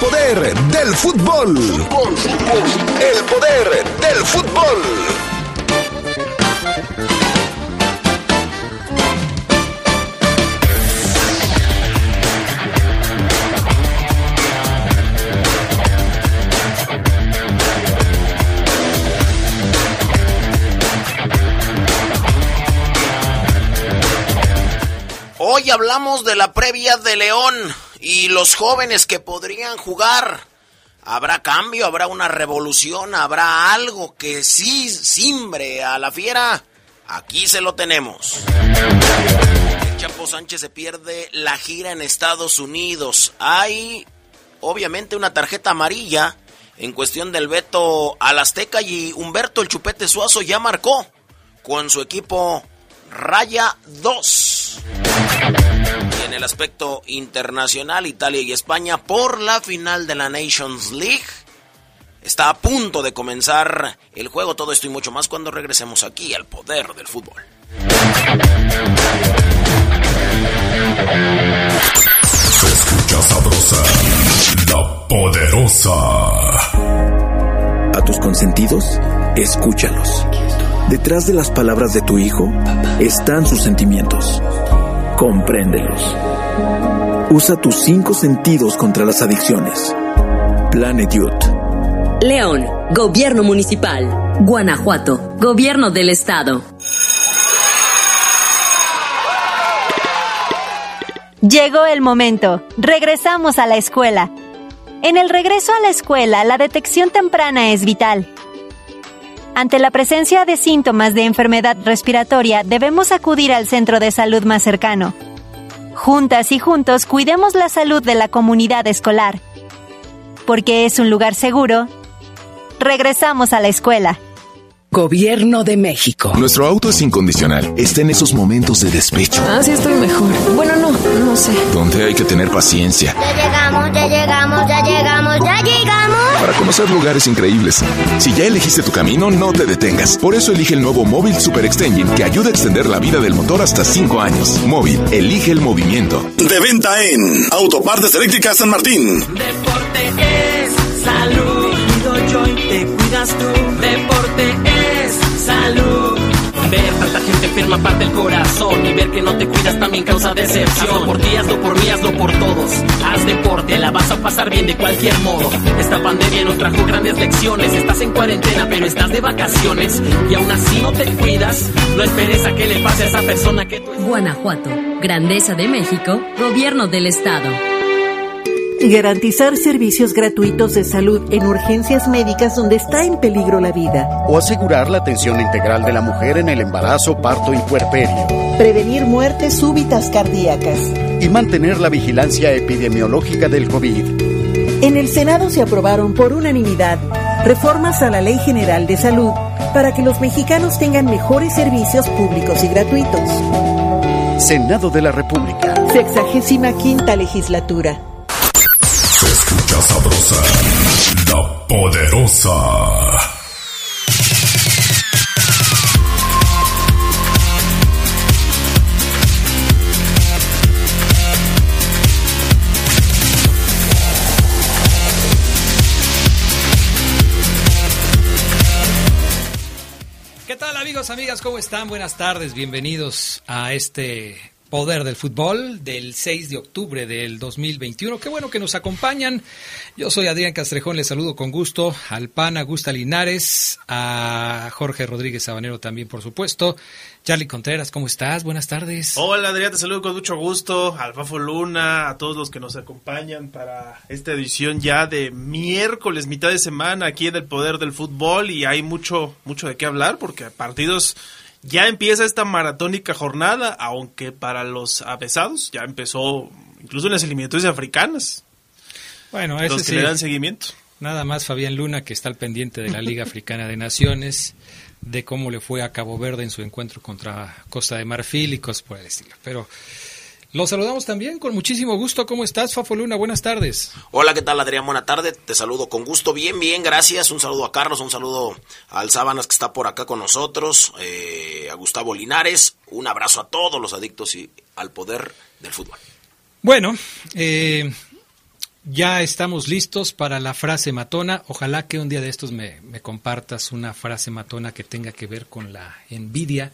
poder del fútbol. El poder del fútbol. Hoy hablamos de la previa de León y los jóvenes que podrían jugar. ¿Habrá cambio? ¿Habrá una revolución? ¿Habrá algo que sí simbre a la fiera? Aquí se lo tenemos. El Chapo Sánchez se pierde la gira en Estados Unidos. Hay obviamente una tarjeta amarilla en cuestión del veto al Azteca y Humberto el Chupete Suazo ya marcó con su equipo Raya 2. Y en el aspecto internacional, Italia y España por la final de la Nations League. Está a punto de comenzar el juego, todo esto y mucho más cuando regresemos aquí al poder del fútbol. Se escucha sabrosa, la poderosa. A tus consentidos, escúchalos. Detrás de las palabras de tu hijo están sus sentimientos. Compréndelos. Usa tus cinco sentidos contra las adicciones. Planet Youth. León, Gobierno Municipal. Guanajuato, Gobierno del Estado. Llegó el momento. Regresamos a la escuela. En el regreso a la escuela, la detección temprana es vital. Ante la presencia de síntomas de enfermedad respiratoria, debemos acudir al centro de salud más cercano. Juntas y juntos cuidemos la salud de la comunidad escolar. Porque es un lugar seguro, regresamos a la escuela. Gobierno de México. Nuestro auto es incondicional. Está en esos momentos de despecho. Ah, sí estoy mejor. Bueno, no, no sé. Donde hay que tener paciencia. Ya llegamos, ya llegamos, ya llegamos, ya llegamos. Para conocer lugares increíbles. Si ya elegiste tu camino, no te detengas. Por eso elige el nuevo Móvil Super Extension que ayuda a extender la vida del motor hasta 5 años. Móvil, elige el movimiento. De venta en Autopartes Eléctricas San Martín. Deporte es salud. Cuido yo y te cuidas tú. Deporte es salud. Ver tanta gente enferma parte el corazón y ver que no te cuidas también causa decepción. Hazlo por ti, hazlo por mí, hazlo por todos. Haz deporte, la vas a pasar bien de cualquier modo. Esta pandemia nos trajo grandes lecciones. Estás en cuarentena, pero estás de vacaciones y aún así no te cuidas. No esperes a que le pase a esa persona que tú Guanajuato, Grandeza de México, Gobierno del Estado. Garantizar servicios gratuitos de salud en urgencias médicas donde está en peligro la vida. O asegurar la atención integral de la mujer en el embarazo, parto y puerperio. Prevenir muertes súbitas cardíacas. Y mantener la vigilancia epidemiológica del COVID. En el Senado se aprobaron por unanimidad reformas a la Ley General de Salud para que los mexicanos tengan mejores servicios públicos y gratuitos. Senado de la República. Sexagésima quinta legislatura. Sabrosa, la poderosa. ¿Qué tal amigos, amigas? ¿Cómo están? Buenas tardes, bienvenidos a este Poder del Fútbol del 6 de octubre del 2021. Qué bueno que nos acompañan. Yo soy Adrián Castrejón, les saludo con gusto al PAN Augusta Linares, a Jorge Rodríguez Sabanero también, por supuesto. Charlie Contreras, ¿cómo estás? Buenas tardes. Hola Adrián, te saludo con mucho gusto, al Fafo Luna, a todos los que nos acompañan para esta edición ya de miércoles, mitad de semana aquí en el Poder del Fútbol y hay mucho, mucho de qué hablar porque partidos ya empieza esta maratónica jornada, aunque para los avesados ya empezó incluso en las eliminatorias africanas. Bueno, los que sí. le dan seguimiento. Nada más Fabián Luna, que está al pendiente de la Liga Africana de Naciones, de cómo le fue a Cabo Verde en su encuentro contra Costa de Marfil y cosas por el estilo. Pero los saludamos también con muchísimo gusto. ¿Cómo estás, Fafo Luna? Buenas tardes. Hola, ¿qué tal, Adrián? Buena tarde. Te saludo con gusto. Bien, bien, gracias. Un saludo a Carlos, un saludo al Sábanas que está por acá con nosotros, eh, a Gustavo Linares. Un abrazo a todos los adictos y al poder del fútbol. Bueno, eh, ya estamos listos para la frase matona. Ojalá que un día de estos me, me compartas una frase matona que tenga que ver con la envidia.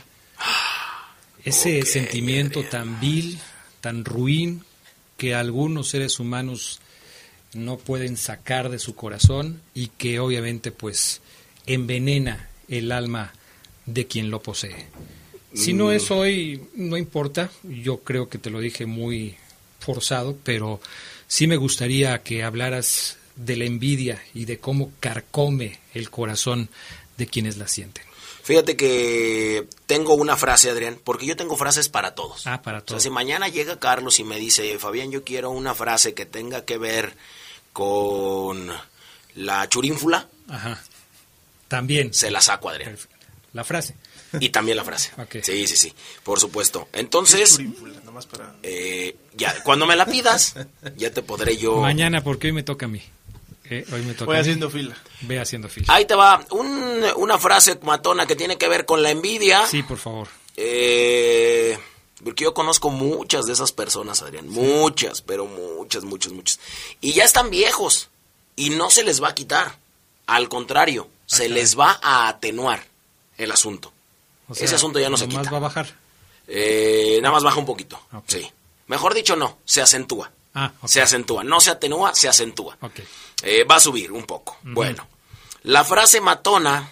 Ese Ok, sentimiento Adrián. tan vil, tan ruin, que algunos seres humanos no pueden sacar de su corazón y que obviamente pues envenena el alma de quien lo posee. Si no Mm. es hoy, no importa, yo creo que te lo dije muy forzado, pero sí me gustaría que hablaras de la envidia y de cómo carcome el corazón de quienes la sienten. Fíjate que tengo una frase, Adrián, porque yo tengo frases para todos. Ah, para O sea, todos. si mañana llega Carlos y me dice, Fabián, yo quiero una frase que tenga que ver con la churínfula, Ajá. También. se la saco, Adrián. La frase. Y también la frase. Ok. Sí, sí, sí, por supuesto. Entonces, Churínfula, nomás para- eh, ya, cuando me la pidas, ya te podré yo... Mañana, porque hoy me toca a mí. Eh, hoy me toca Voy haciendo fila. Ve haciendo fila. Ahí te va, un- una frase matona que tiene que ver con la envidia. Sí, por favor. Eh, porque yo conozco muchas de esas personas, Adrián. Muchas, pero muchas, muchas, muchas. Y ya están viejos. Y no se les va a quitar. Al contrario, se caray. les va a atenuar el asunto. O Ese asunto ya no se quita. va a bajar. Eh, nada más baja un poquito. Ok. Sí. Mejor dicho, no. Se acentúa. Ah. Se acentúa. No se atenúa, se acentúa. Ok. Eh, va a subir un poco. Bueno, la frase matona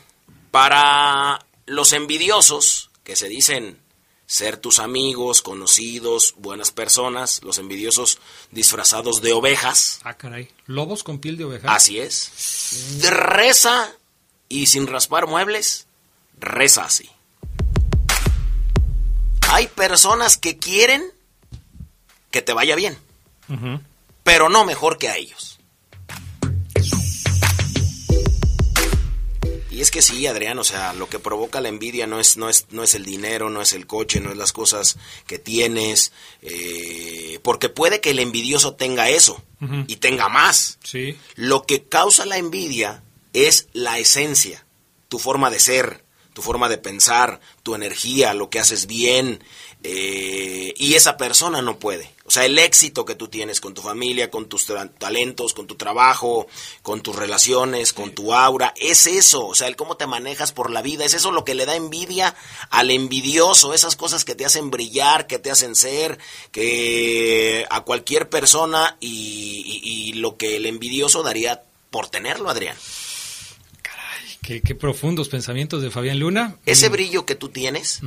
para los envidiosos que se dicen ser tus amigos, conocidos, buenas personas, los envidiosos disfrazados de ovejas, Ah, caray. Lobos con piel de oveja. así es. Reza y sin raspar muebles, reza así. Hay personas que quieren que te vaya bien, pero no mejor que a ellos. Y es que sí, Adrián, o sea, lo que provoca la envidia no es, no es, no es el dinero, no es el coche, no es las cosas que tienes, eh, porque puede que el envidioso tenga eso y tenga más. Sí. Lo que causa la envidia es la esencia, tu forma de ser, tu forma de pensar, tu energía, lo que haces bien. eh, y esa persona no puede. O sea, el éxito que tú tienes con tu familia, con tus talentos, con tu trabajo, con tus relaciones, con tu aura, es eso. O sea, el cómo te manejas por la vida, es eso lo que le da envidia al envidioso, esas cosas que te hacen brillar, que te hacen ser, que a cualquier persona y, y- y lo que el envidioso daría por tenerlo, Adrián. Qué, qué profundos pensamientos de Fabián Luna. Ese Mm. brillo que tú tienes,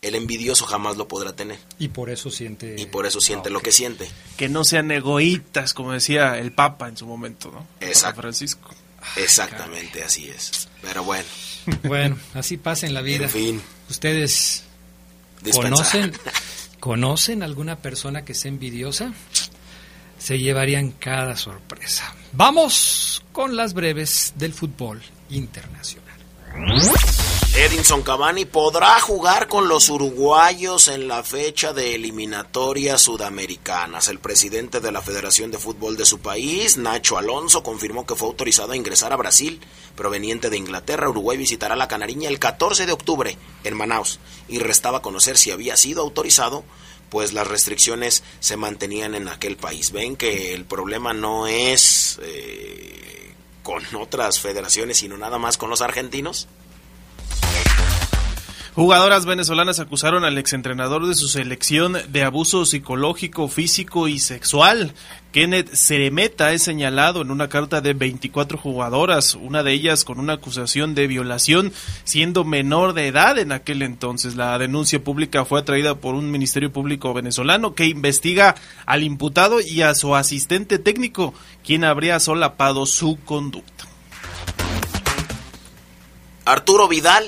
el envidioso jamás lo podrá tener. Y por eso siente. Y por eso siente Ah, lo que siente. Que no sean egoístas, como decía el Papa en su momento, ¿no? Exacto. Francisco. Exactamente, así es. Pero bueno, Bueno, así pasa en la vida. en fin, ¿Ustedes conocen, conocen alguna persona que sea envidiosa? Se llevarían cada sorpresa. Vamos con las breves del fútbol internacional. Edinson Cavani podrá jugar con los uruguayos en la fecha de eliminatorias sudamericanas. El presidente de la Federación de Fútbol de su país, Nacho Alonso, confirmó que fue autorizado a ingresar a Brasil, proveniente de Inglaterra. Uruguay visitará la Canariña el 14 de octubre en Manaus y restaba conocer si había sido autorizado, pues las restricciones se mantenían en aquel país. Ven que el problema no es eh, con otras federaciones, sino nada más con los argentinos. Jugadoras venezolanas acusaron al exentrenador de su selección de abuso psicológico, físico y sexual. Kenneth Ceremeta es señalado en una carta de 24 jugadoras, una de ellas con una acusación de violación, siendo menor de edad en aquel entonces. La denuncia pública fue atraída por un ministerio público venezolano que investiga al imputado y a su asistente técnico, quien habría solapado su conducta. Arturo Vidal,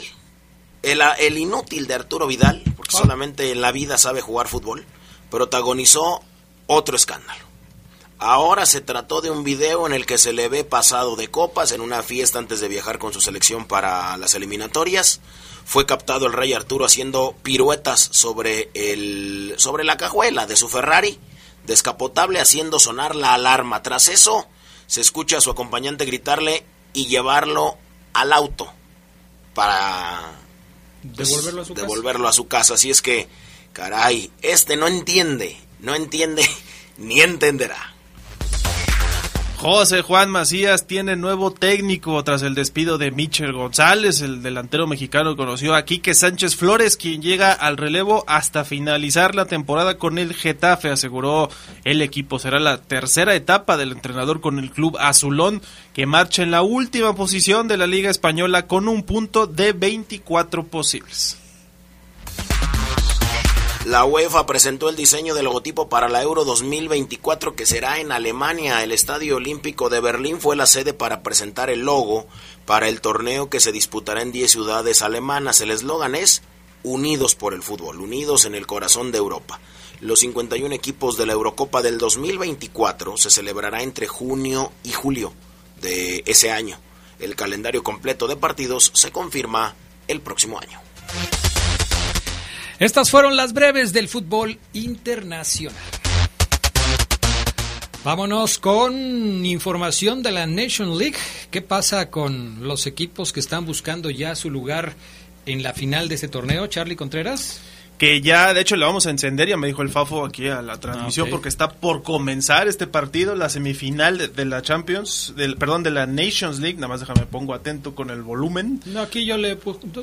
el, el inútil de Arturo Vidal, porque solamente en la vida sabe jugar fútbol, protagonizó otro escándalo. Ahora se trató de un video en el que se le ve pasado de copas en una fiesta antes de viajar con su selección para las eliminatorias. Fue captado el rey Arturo haciendo piruetas sobre, el, sobre la cajuela de su Ferrari descapotable haciendo sonar la alarma. Tras eso, se escucha a su acompañante gritarle y llevarlo al auto para pues, Devolverlo a su casa. devolverlo a su casa. Así es que, caray, este no entiende, no entiende ni entenderá. José Juan Macías tiene nuevo técnico tras el despido de Michel González, el delantero mexicano conoció a Quique Sánchez Flores, quien llega al relevo hasta finalizar la temporada con el Getafe, aseguró el equipo. Será la tercera etapa del entrenador con el club azulón, que marcha en la última posición de la Liga Española con un punto de 24 posibles. La UEFA presentó el diseño del logotipo para la Euro 2024 que será en Alemania. El Estadio Olímpico de Berlín fue la sede para presentar el logo para el torneo que se disputará en 10 ciudades alemanas. El eslogan es Unidos por el fútbol, unidos en el corazón de Europa. Los 51 equipos de la Eurocopa del 2024 se celebrará entre junio y julio de ese año. El calendario completo de partidos se confirma el próximo año. Estas fueron las breves del fútbol internacional. Vámonos con información de la Nation League. ¿Qué pasa con los equipos que están buscando ya su lugar en la final de este torneo? Charlie Contreras que ya de hecho le vamos a encender, ya me dijo el Fafo aquí a la transmisión, porque está por comenzar este partido, la semifinal de, la Champions, del, perdón, de la Nations League, nada más déjame pongo atento con el volumen. No, aquí yo le... Tú, tú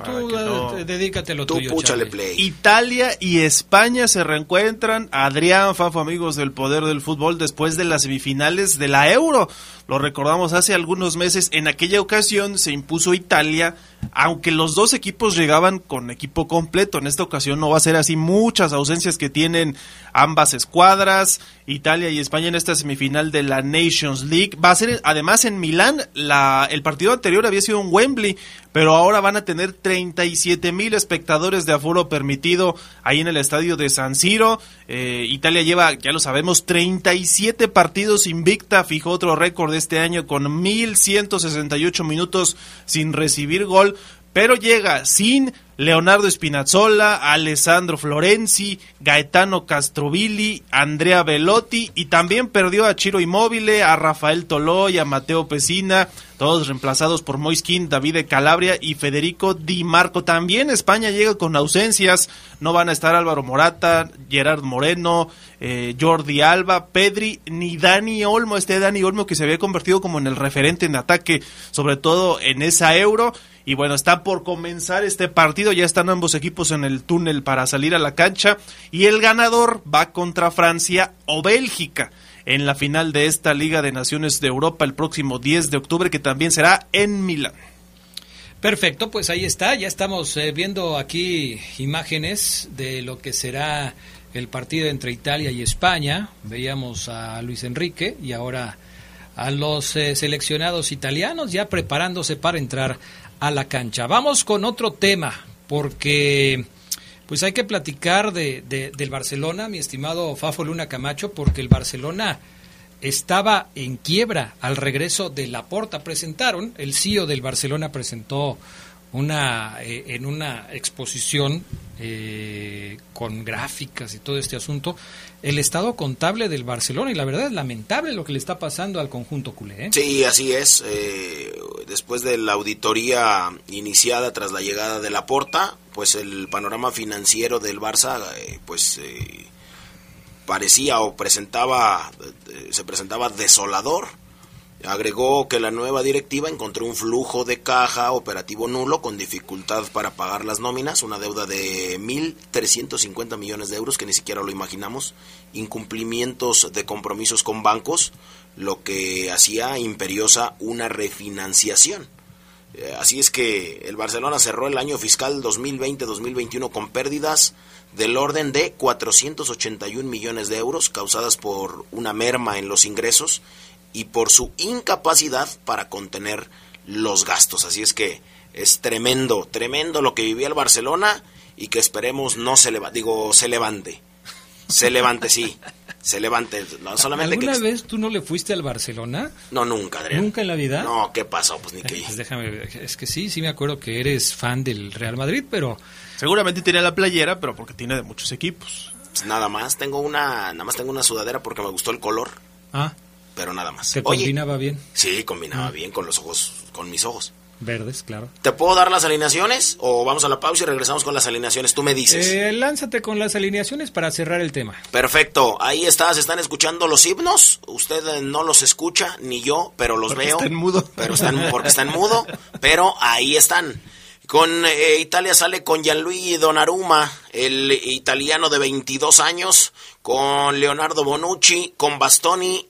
dedícate lo tuyo, play. Italia y España se reencuentran, Adrián Fafo, amigos del poder del fútbol, después de las semifinales de la Euro. Lo recordamos hace algunos meses, en aquella ocasión se impuso Italia, aunque los dos equipos llegaban con equipo completo. En esta ocasión no va a ser así muchas ausencias que tienen ambas escuadras, Italia y España en esta semifinal de la Nations League. Va a ser además en Milán, la, el partido anterior había sido en Wembley, pero ahora van a tener 37 mil espectadores de aforo permitido ahí en el estadio de San Siro. Eh, Italia lleva, ya lo sabemos, 37 partidos invicta, fijó otro récord este año con 1.168 minutos sin recibir gol, pero llega sin Leonardo Spinazzola, Alessandro Florenzi, Gaetano Castrovilli, Andrea Velotti y también perdió a Chiro Immobile, a Rafael Toloy, a Mateo Pesina, todos reemplazados por Moiskin, David Calabria y Federico Di Marco. También España llega con ausencias, no van a estar Álvaro Morata, Gerard Moreno, eh, Jordi Alba, Pedri, ni Dani Olmo, este Dani Olmo que se había convertido como en el referente en ataque, sobre todo en esa euro. Y bueno, está por comenzar este partido, ya están ambos equipos en el túnel para salir a la cancha. Y el ganador va contra Francia o Bélgica en la final de esta Liga de Naciones de Europa el próximo 10 de octubre que también será en Milán. Perfecto, pues ahí está, ya estamos eh, viendo aquí imágenes de lo que será el partido entre Italia y España. Veíamos a Luis Enrique y ahora a los eh, seleccionados italianos ya preparándose para entrar a la cancha. Vamos con otro tema, porque pues hay que platicar de, del Barcelona, mi estimado Fafo Luna Camacho, porque el Barcelona estaba en quiebra al regreso de Laporta. Presentaron, el CEO del Barcelona presentó una eh, en una exposición eh, con gráficas y todo este asunto el estado contable del Barcelona y la verdad es lamentable lo que le está pasando al conjunto culé. ¿eh? Sí, así es. después de la auditoría iniciada tras la llegada de la Porta, pues el panorama financiero del Barça, pues parecía o presentaba, se presentaba desolador Agregó que la nueva directiva encontró un flujo de caja operativo nulo con dificultad para pagar las nóminas, una deuda de 1.350 millones de euros que ni siquiera lo imaginamos, incumplimientos de compromisos con bancos, lo que hacía imperiosa una refinanciación. Eh, así es que el Barcelona cerró el año fiscal 2020-2021 con pérdidas del orden de 481 millones de euros causadas por una merma en los ingresos y por su incapacidad para contener los gastos. Así es que es tremendo, tremendo lo que vivía el Barcelona y que esperemos no se levante, digo, se levante. Se levante, sí. Se levante. No, solamente ¿Alguna vez tú no le fuiste al Barcelona? No, nunca, Adrián. ¿Nunca en la vida? No, ¿qué pasó? Pues ni que... Pues déjame Es que sí, sí me acuerdo que eres fan del Real Madrid, pero... Seguramente tiene la playera, pero porque tiene de muchos equipos. Pues nada más, tengo una... Nada más tengo una sudadera porque me gustó el color. Ah pero nada más. ¿Se combinaba bien? Sí, combinaba bien con los ojos, con mis ojos. Verdes, claro. ¿Te puedo dar las alineaciones o vamos a la pausa y regresamos con las alineaciones? Tú me dices. Eh, lánzate con las alineaciones para cerrar el tema. Perfecto, ahí está, se están escuchando los himnos. Usted eh, no los escucha, ni yo, pero los Porque veo. está en mudo. Pero están, porque está en mudo, pero ahí están. Con eh, Italia sale con Gianluigi Donnarumma, el italiano de 22 años, con Leonardo Bonucci, con Bastoni,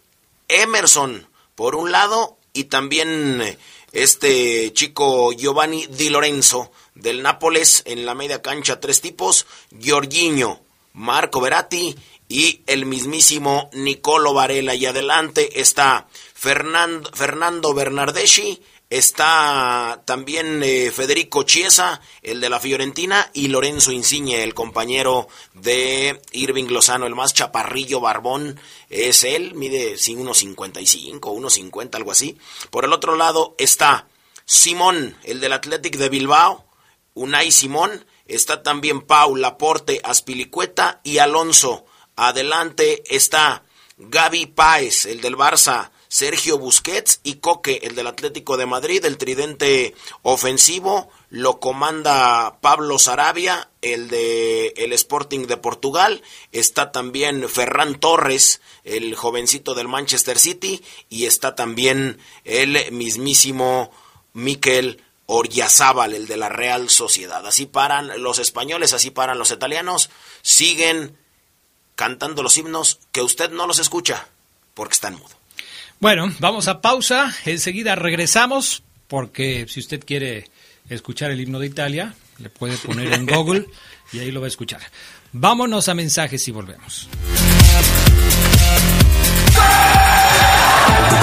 Emerson por un lado y también eh, este chico Giovanni Di Lorenzo del Nápoles en la media cancha tres tipos, Giorginio, Marco Veratti y el mismísimo Nicolo Varela. Y adelante está Fernando, Fernando Bernardeschi, está también eh, Federico Chiesa, el de la Fiorentina, y Lorenzo Insigne, el compañero de Irving Lozano, el más chaparrillo barbón, es él, mide sí, 1.55, 1.50, algo así. Por el otro lado está Simón, el del Athletic de Bilbao, Unai Simón, está también Pau Laporte Aspilicueta y Alonso. Adelante está Gaby Páez, el del Barça, Sergio Busquets y Coque, el del Atlético de Madrid, el tridente ofensivo, lo comanda Pablo Sarabia, el de el Sporting de Portugal, está también Ferran Torres, el jovencito del Manchester City, y está también el mismísimo Miquel Oryazábal, el de la Real Sociedad. Así paran los españoles, así paran los italianos, siguen cantando los himnos que usted no los escucha porque están mudo. Bueno, vamos a pausa, enseguida regresamos, porque si usted quiere escuchar el himno de Italia, le puede poner en Google y ahí lo va a escuchar. Vámonos a mensajes y volvemos.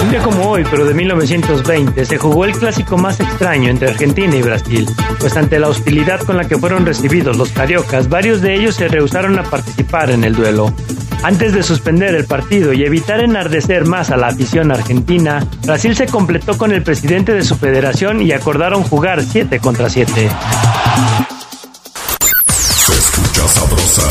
Un día como hoy, pero de 1920, se jugó el clásico más extraño entre Argentina y Brasil, pues ante la hostilidad con la que fueron recibidos los cariocas, varios de ellos se rehusaron a participar en el duelo. Antes de suspender el partido y evitar enardecer más a la afición argentina, Brasil se completó con el presidente de su federación y acordaron jugar 7 contra 7. Se escucha sabrosa,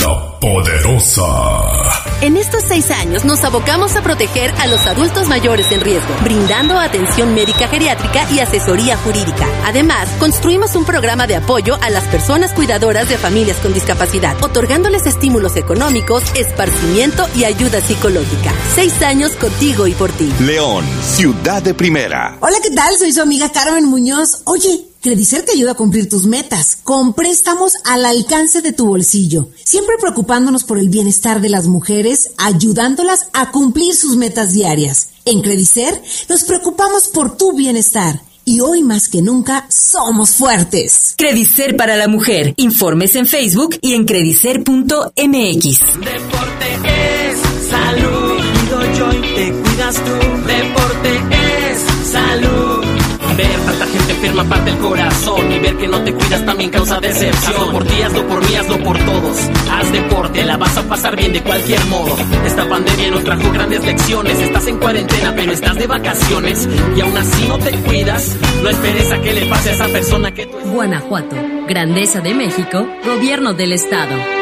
la poderosa. En estos seis años nos abocamos a proteger a los adultos mayores en riesgo, brindando atención médica geriátrica y asesoría jurídica. Además, construimos un programa de apoyo a las personas cuidadoras de familias con discapacidad, otorgándoles estímulos económicos, esparcimiento y ayuda psicológica. Seis años contigo y por ti. León, ciudad de primera. Hola, ¿qué tal? Soy su amiga Carmen Muñoz. Oye, Credicer te ayuda a cumplir tus metas, con préstamos al alcance de tu bolsillo, siempre preocupándonos por el bienestar de las mujeres, ayudándolas a cumplir sus metas diarias. En Credicer nos preocupamos por tu bienestar. Y hoy más que nunca somos fuertes. Credicer para la mujer. Informes en Facebook y en credicer.mx. Deporte es salud. Cuido yo y te cuidas tú. Deporte es salud. Ver tanta gente enferma parte el corazón y ver que no te cuidas también causa decepción. Hazlo por ti, hazlo por mí, hazlo por todos. Haz deporte, la vas a pasar bien de cualquier modo. Esta pandemia nos trajo grandes lecciones. Estás en cuarentena, pero estás de vacaciones y aún así no te cuidas. No esperes a que le pase a esa persona que tú Guanajuato, Grandeza de México, Gobierno del Estado.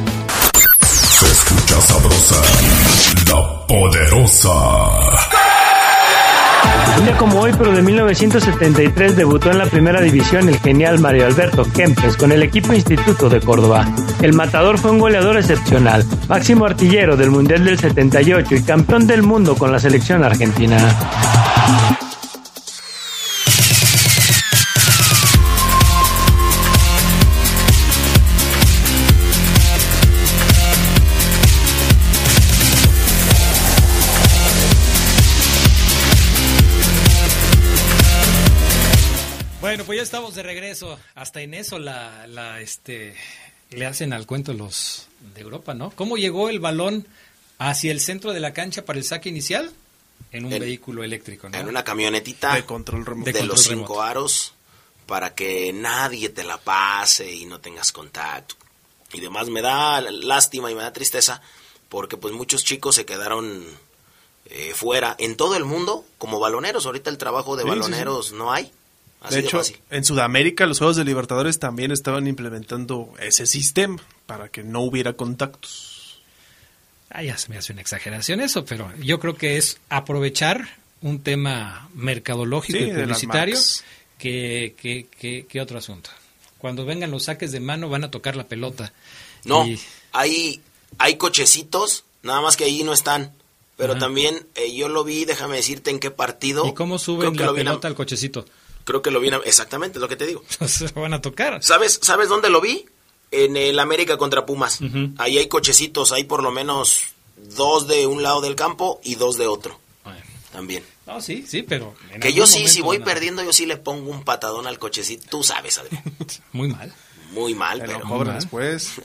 Sabrosa, la poderosa. Un día como hoy, pero de 1973, debutó en la primera división el genial Mario Alberto Kempes con el equipo Instituto de Córdoba. El matador fue un goleador excepcional, máximo artillero del Mundial del 78 y campeón del mundo con la selección argentina. Estamos de regreso. Hasta en eso la, la, este, le hacen al cuento los de Europa, ¿no? ¿Cómo llegó el balón hacia el centro de la cancha para el saque inicial? En un En- vehículo eléctrico, ¿no? En una camionetita De control remoto. de, De los cinco aros para que nadie te la pase y no tengas contacto. Y demás me da lástima y me da tristeza porque pues muchos chicos se quedaron eh, fuera en todo el mundo como baloneros. Ahorita el trabajo de Sí, sí, sí. baloneros no hay. Así de hecho, en Sudamérica los Juegos de Libertadores también estaban implementando ese sistema para que no hubiera contactos. Ah, ya se me hace una exageración eso, pero yo creo que es aprovechar un tema mercadológico Sí, y publicitario que, que, que- que otro asunto. Cuando vengan los saques de mano van a tocar la pelota. No, Y- hay, hay cochecitos, nada más que ahí no están. Pero Ajá. también eh, yo lo vi, déjame decirte en qué partido. ¿Y cómo suben la pelota al cochecito? Creo que lo vi en- exactamente, es lo que te digo. Se van a tocar. ¿Sabes, ¿Sabes dónde lo vi? En el América contra Pumas. Ahí hay cochecitos, hay por lo menos dos de un lado del campo y dos de otro. También. No, sí, sí, pero... Que yo sí, si voy perdiendo, yo sí le pongo un patadón al cochecito. Tú sabes, Adrián. Muy mal. Muy mal, pero... mal. después.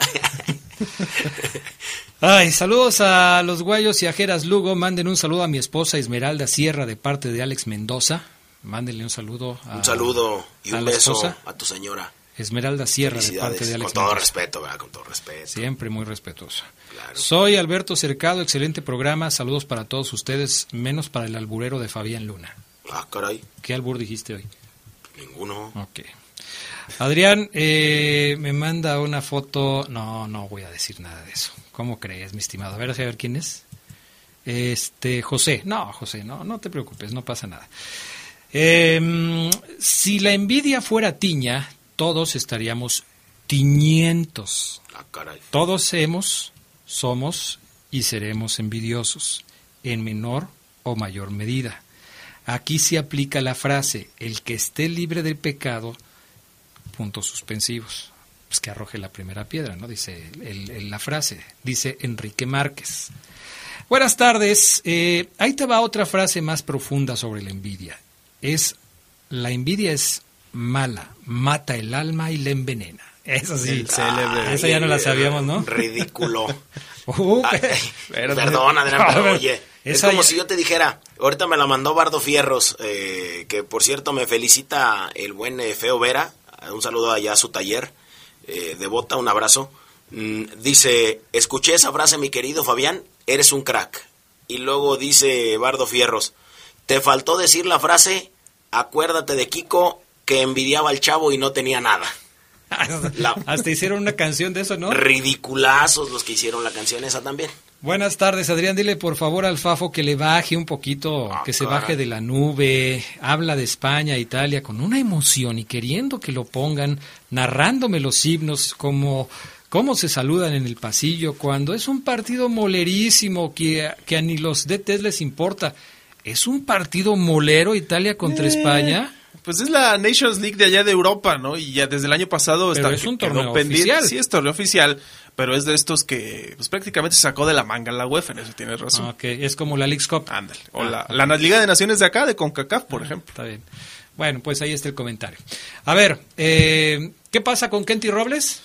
Ay, saludos a los guayos y ajeras Lugo. Manden un saludo a mi esposa Esmeralda Sierra de parte de Alex Mendoza. Mándenle un saludo a, Un saludo y un beso esposa. a tu señora. Esmeralda Sierra de parte de Alex Con todo Mendoza. respeto, ¿verdad? Con todo respeto. Siempre muy respetuoso. Soy Alberto Cercado, excelente programa. Saludos para todos ustedes, menos para el alburero de Fabián Luna. Ah, caray. ¿Qué albur dijiste hoy? Ninguno. Ok. Adrián eh, me manda una foto. No, no voy a decir nada de eso. ¿Cómo crees, mi estimado? A ver, a ver quién es. Este, José. No, José, no, no te preocupes, no pasa nada. Eh, si la envidia fuera tiña, todos estaríamos tiñentos. Ah, caray. Todos hemos, somos y seremos envidiosos, en menor o mayor medida. Aquí se aplica la frase, el que esté libre del pecado, puntos suspensivos. Pues que arroje la primera piedra, ¿no? Dice el- el- la frase, dice Enrique Márquez. Buenas tardes. Eh, ahí te va otra frase más profunda sobre la envidia. Es, la envidia es mala, mata el alma y la envenena. Eso sí. Célebre. Esa ya no la sabíamos, ¿no? Ridículo. Uh, Ay, perdón, Adrián, pero oye, es como ya- si yo te dijera, ahorita me la mandó Bardo Fierros, eh, que por cierto me felicita el buen eh, Feo Vera, un saludo allá a su taller, eh, de bota, un abrazo. Mm, dice, escuché esa frase, mi querido Fabián, eres un crack. Y luego dice Bardo Fierros, te faltó decir la frase, acuérdate de Kiko que envidiaba al chavo y no tenía nada. Hasta hicieron una canción de eso, ¿no? Ridiculazos los que hicieron la canción esa también. Buenas tardes, Adrián. Dile por favor al Fafo que le baje un poquito, que se baje de la nube. Habla de España, Italia, con una emoción y queriendo que lo pongan, narrándome los himnos, como cómo se saludan en el pasillo, cuando es un partido molerísimo que, que a ni los DTs les importa. ¿Es un partido molero Italia contra Eh, España? Pues es la Nations League de allá de Europa, ¿no? Y ya desde el año pasado Pero está es un torneo pendiente. oficial. Sí, es torneo oficial, pero es de estos que pues, prácticamente se sacó de la manga la UEFA, en eso tienes razón. Ok, es como la Leagues Cup. Ándale. O Ah, la, la Liga de Naciones de acá, de CONCACAF, por ejemplo. Está bien. Bueno, pues ahí está el comentario. A ver, eh, ¿qué pasa con Kenty Robles?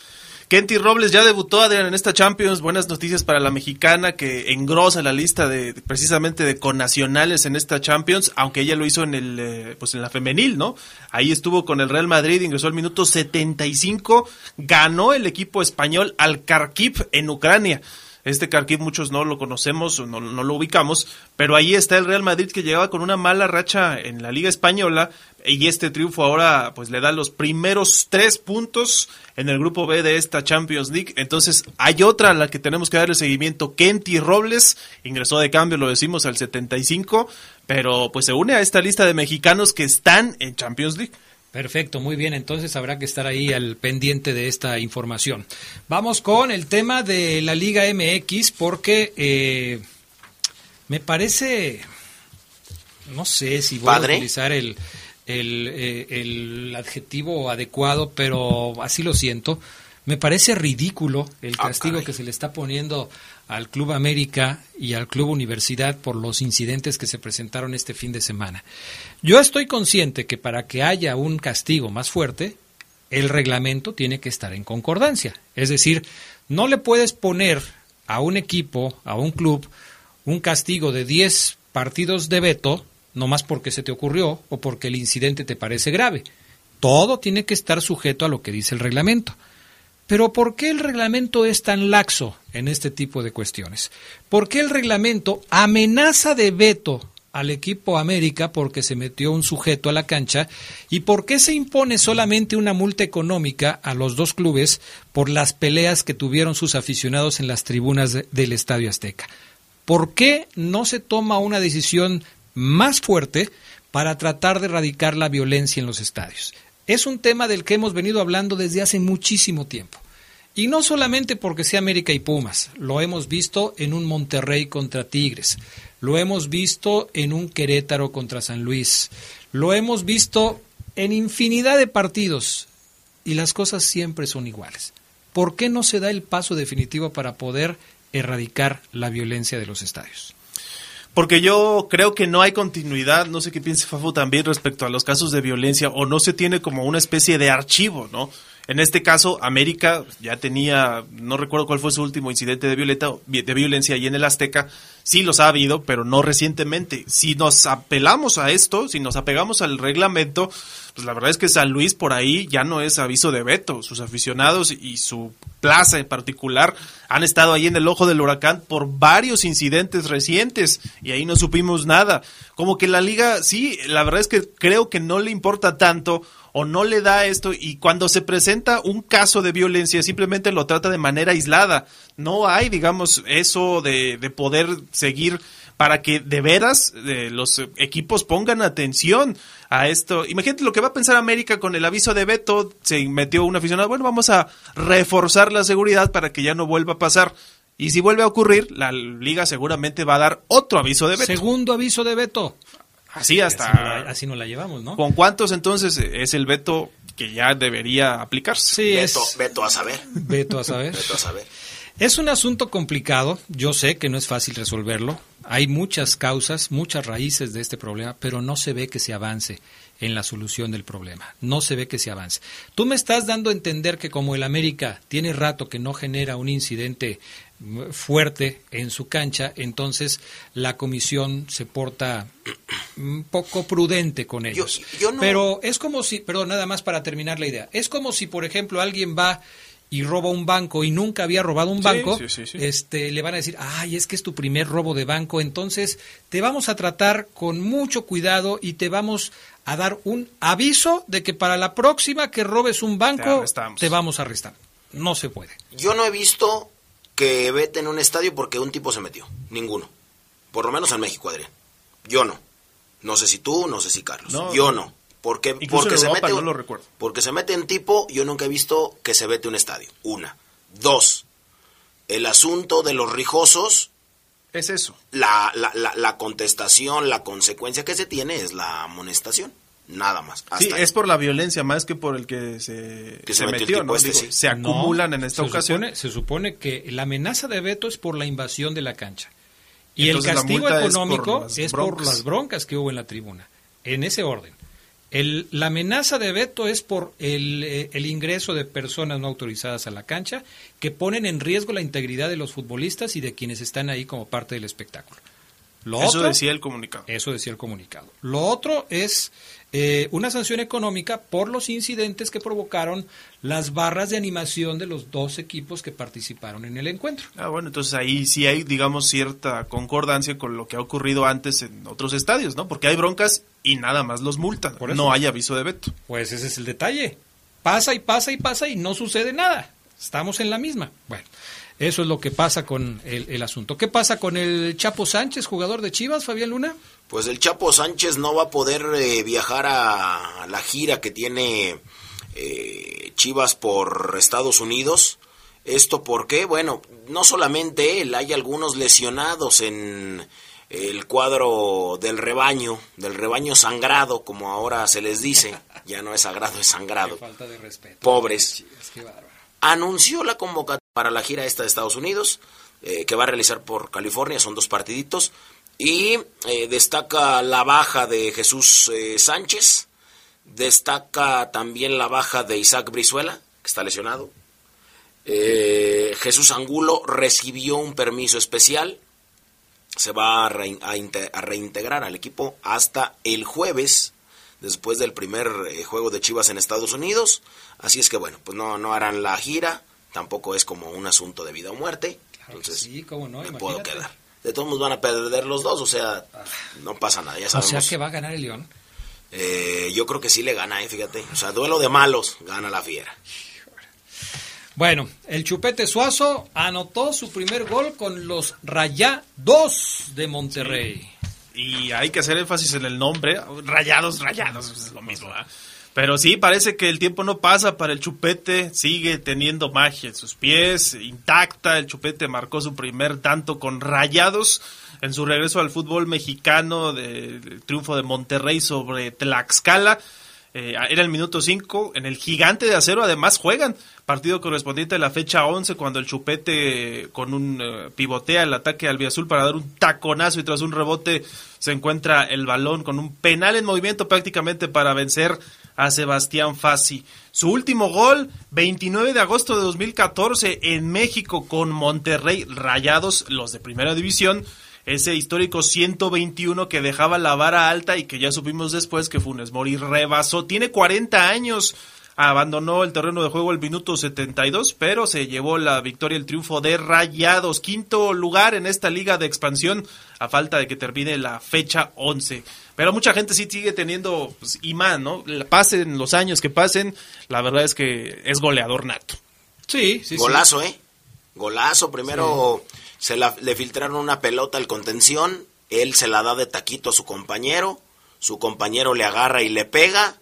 Kenty Robles ya debutó, Adrián, en esta Champions. Buenas noticias para la mexicana que engrosa la lista de precisamente de connacionales en esta Champions, aunque ella lo hizo en el eh, pues en la femenil, ¿no? Ahí estuvo con el Real Madrid, ingresó al minuto 75, ganó el equipo español al Kharkiv en Ucrania. Este Kharkiv muchos no lo conocemos, no, no lo ubicamos, pero ahí está el Real Madrid que llegaba con una mala racha en la Liga Española y este triunfo ahora pues le da los primeros tres puntos en el grupo B de esta Champions League. Entonces hay otra a la que tenemos que darle seguimiento. Kenty Robles ingresó de cambio, lo decimos, al 75, pero pues se une a esta lista de mexicanos que están en Champions League. Perfecto, muy bien, entonces habrá que estar ahí al pendiente de esta información. Vamos con el tema de la Liga MX porque eh, me parece, no sé si voy ¿Padre? a utilizar el, el, eh, el adjetivo adecuado, pero así lo siento. Me parece ridículo el Ah, castigo que se le está poniendo al Club América y al Club Universidad por los incidentes que se presentaron este fin de semana. Yo estoy consciente que para que haya un castigo más fuerte, el reglamento tiene que estar en concordancia. Es decir, no le puedes poner a un equipo, a un club, un castigo de 10 partidos de veto, no más porque se te ocurrió o porque el incidente te parece grave. Todo tiene que estar sujeto a lo que dice el reglamento. Pero ¿por qué el reglamento es tan laxo en este tipo de cuestiones? ¿Por qué el reglamento amenaza de veto al equipo América porque se metió un sujeto a la cancha y por qué se impone solamente una multa económica a los dos clubes por las peleas que tuvieron sus aficionados en las tribunas de- del Estadio Azteca. ¿Por qué no se toma una decisión más fuerte para tratar de erradicar la violencia en los estadios? Es un tema del que hemos venido hablando desde hace muchísimo tiempo. Y no solamente porque sea América y Pumas, lo hemos visto en un Monterrey contra Tigres, lo hemos visto en un Querétaro contra San Luis, lo hemos visto en infinidad de partidos y las cosas siempre son iguales. ¿Por qué no se da el paso definitivo para poder erradicar la violencia de los estadios? Porque yo creo que no hay continuidad, no sé qué piense Fafo también respecto a los casos de violencia, o no se tiene como una especie de archivo, ¿no? En este caso, América ya tenía, no recuerdo cuál fue su último incidente de, violeta, de violencia ahí en el Azteca, sí los ha habido, pero no recientemente. Si nos apelamos a esto, si nos apegamos al reglamento, pues la verdad es que San Luis por ahí ya no es aviso de veto. Sus aficionados y su plaza en particular han estado ahí en el ojo del huracán por varios incidentes recientes y ahí no supimos nada. Como que la liga, sí, la verdad es que creo que no le importa tanto o no le da esto y cuando se presenta un caso de violencia simplemente lo trata de manera aislada. No hay, digamos, eso de, de poder seguir para que de veras eh, los equipos pongan atención a esto. Imagínate lo que va a pensar América con el aviso de veto, se metió un aficionado, bueno, vamos a reforzar la seguridad para que ya no vuelva a pasar. Y si vuelve a ocurrir, la liga seguramente va a dar otro aviso de veto. Segundo aviso de veto. Así hasta... Así no la, así no la llevamos, ¿no? ¿Con cuántos entonces es el veto que ya debería aplicarse? Sí, es Beto a saber. veto a saber. Beto a saber. Es un asunto complicado, yo sé que no es fácil resolverlo, hay muchas causas, muchas raíces de este problema, pero no se ve que se avance en la solución del problema, no se ve que se avance. Tú me estás dando a entender que como el América tiene rato que no genera un incidente fuerte en su cancha, entonces la comisión se porta un poco prudente con ellos. yo no- Pero es como si, perdón, nada más para terminar la idea, es como si, por ejemplo, alguien va y roba un banco y nunca había robado un banco, sí, sí, sí. este le van a decir, ay, es que es tu primer robo de banco, entonces te vamos a tratar con mucho cuidado y te vamos a dar un aviso de que para la próxima que robes un banco te vamos a arrestar. No se puede. Yo no he visto que vete en un estadio porque un tipo se metió. Ninguno. Por lo menos en México, Adrián. Yo no. No sé si tú, no sé si Carlos. No. yo no. Porque, porque en se Europa mete no lo recuerdo. Porque se mete un tipo, yo nunca he visto que se vete un estadio. Una. Dos. El asunto de los rijosos, Es eso. la, la, la, la contestación, la consecuencia que se tiene es la amonestación. Nada más. Hasta Sí, ahí. es por la violencia más que por el que se, Que se metió el tipo ¿no? este, Digo, sí. Se acumulan en esta se ocasión. Supone, se supone que la amenaza de veto es por la invasión de la cancha. Y Entonces, el castigo multa es por económico las es por, las broncas que hubo en la tribuna. En ese orden. El- la amenaza de veto es por el, eh, el ingreso de personas no autorizadas a la cancha que ponen en riesgo la integridad de los futbolistas y de quienes están ahí como parte del espectáculo. Lo Eso otro- decía el comunicado. eso decía el comunicado. Lo otro es eh, una sanción económica por los incidentes que provocaron las barras de animación de los dos equipos que participaron en el encuentro. Ah, bueno, entonces ahí sí hay, digamos, cierta concordancia con lo que ha ocurrido antes en otros estadios, ¿no? Porque hay broncas y nada más los multan. Por. No hay aviso de veto. Pues ese es el detalle. Pasa y pasa y pasa y no sucede nada. Estamos en la misma. Bueno, eso es lo que pasa con el, el asunto. ¿Qué pasa con el Chapo Sánchez, jugador de Chivas, Fabián Luna? Pues el Chapo Sánchez no va a poder eh, viajar a la gira que tiene eh, Chivas por Estados Unidos. ¿Esto por qué? Bueno, no solamente él, hay algunos lesionados en el cuadro del rebaño, del rebaño sangrado, como ahora se les dice. Ya no es sagrado, es sangrado. falta de respeto. Pobres. Anunció la convocatoria para la gira esta de Estados Unidos, eh, que va a realizar por California, son dos partiditos. Y eh, destaca la baja de Jesús eh, Sánchez, destaca también la baja de Isaac Brizuela, que está lesionado. Jesús Angulo recibió un permiso especial. se va a, reintegrar al equipo hasta el jueves, después del primer juego de Chivas en Estados Unidos. Así es que bueno, pues no, no harán la gira, tampoco es como un asunto de vida o muerte. entonces, sí, cómo no, me puedo quedar. De todos modos van a perder los dos, o sea, no pasa nada. Ya sabemos. O sea que va a ganar el León. Eh, yo creo que sí le gana, eh, fíjate. O sea, duelo de malos, gana la fiera. Bueno, el Chupete Suazo anotó su primer gol con los Rayados de Monterrey. Y hay que hacer énfasis en el nombre. Rayados, rayados, es lo mismo. Pero sí, parece que el tiempo no pasa para el Chupete, sigue teniendo magia en sus pies, intacta. El Chupete marcó su primer tanto con Rayados en su regreso al fútbol mexicano del triunfo de Monterrey sobre Tlaxcala. Eh, era el minuto 5. En el gigante de acero además juegan. Partido correspondiente a la fecha 11 cuando el Chupete con un eh, pivotea el ataque al Azul para dar un taconazo y tras un rebote se encuentra el balón con un penal en movimiento prácticamente para vencer a Sebastián Fassi. Su último gol, 29 de agosto de 2014 en México con Monterrey Rayados, los de primera división ese histórico 121 que dejaba la vara alta y que ya supimos después que Funes Mori rebasó. Tiene 40 años, abandonó el terreno de juego el minuto 72, pero se llevó la victoria, el triunfo de Rayados. Quinto lugar en esta liga de expansión a falta de que termine la fecha 11. Pero mucha gente sí sigue teniendo pues, imán, ¿no? Pasen los años que pasen, la verdad es que es goleador nato. Sí, sí, Golazo, ¿eh? Golazo, primero se le filtraron una pelota al contención, él se la da de taquito a su compañero, su compañero le agarra y le pega,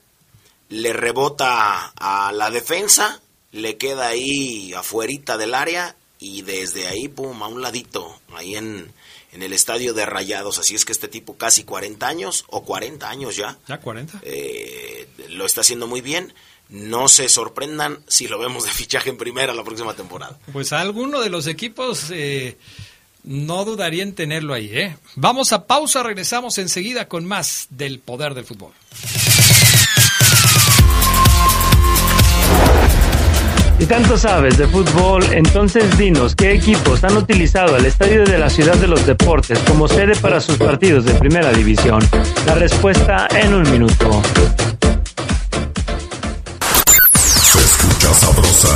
le rebota a la defensa, le queda ahí afuerita del área y desde ahí, pum, a un ladito, ahí en, en el estadio de Rayados. Así es que este tipo casi 40 años, o 40 años ya. Ya 40. Eh, lo está haciendo muy bien. No se sorprendan si lo vemos de fichaje en primera la próxima temporada. Pues alguno de los equipos eh, no dudaría en tenerlo ahí. ¿eh? Vamos a pausa, regresamos enseguida con más del poder del fútbol. Si tanto sabes de fútbol, entonces dinos qué equipos han utilizado el Estadio de la Ciudad de los Deportes como sede para sus partidos de primera división. La respuesta en un minuto. sabrosa,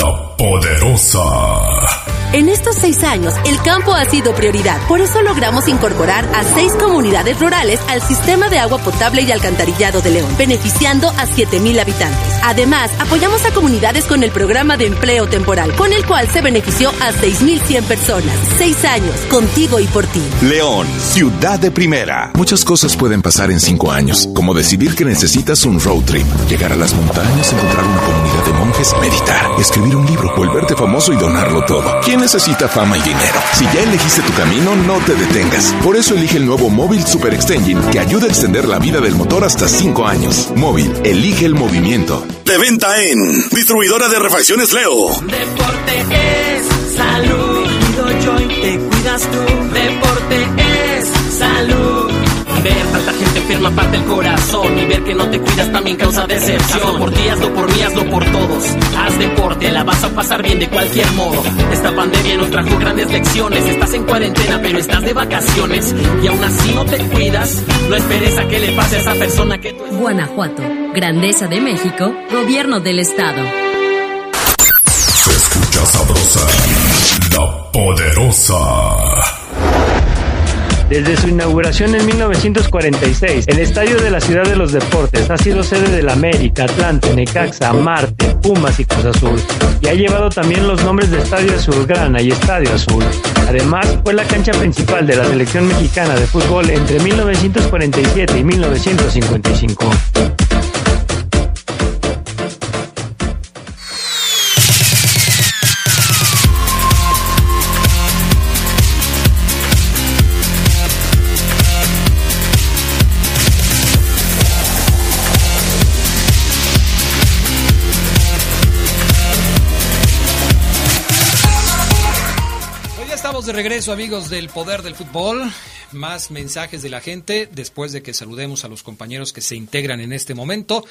la poderosa. En estos seis años, el campo ha sido prioridad. Por eso logramos incorporar a seis comunidades rurales al sistema de agua potable y alcantarillado de León, beneficiando a 7.000 habitantes. Además, apoyamos a comunidades con el programa de empleo temporal, con el cual se benefició a 6.100 personas. Seis años, contigo y por ti. León, ciudad de primera. Muchas cosas pueden pasar en cinco años, como decidir que necesitas un road trip, llegar a las montañas, encontrar una comunidad de monjes, meditar, escribir un libro, volverte famoso y donarlo todo necesita fama y dinero? Si ya elegiste tu camino, no te detengas. Por eso elige el nuevo Móvil Super Extension que ayuda a extender la vida del motor hasta 5 años. Móvil, elige el movimiento. De venta en Distribuidora de Refacciones Leo. Deporte es salud. te cuidas tú. Deporte es salud. Ver tanta gente enferma parte el corazón y ver que no te cuidas también causa decepción. por ti, hazlo por mí, hazlo por todos. Haz deporte, la vas a pasar bien de cualquier modo. Esta pandemia nos trajo grandes lecciones. Estás en cuarentena, pero estás de vacaciones y aún así no te cuidas. No esperes a que le pase a esa persona que tú. Guanajuato, Grandeza de México, Gobierno del Estado. Se escucha sabrosa, la poderosa. Desde su inauguración en 1946, el Estadio de la Ciudad de los Deportes ha sido sede del América, Atlante, Necaxa, Marte, Pumas y Cruz Azul, y ha llevado también los nombres de Estadio Azulgrana y Estadio Azul. Además, fue la cancha principal de la selección mexicana de fútbol entre 1947 y 1955. Regreso, amigos del Poder del Fútbol. Más mensajes de la gente después de que saludemos a los compañeros que se integran en este momento.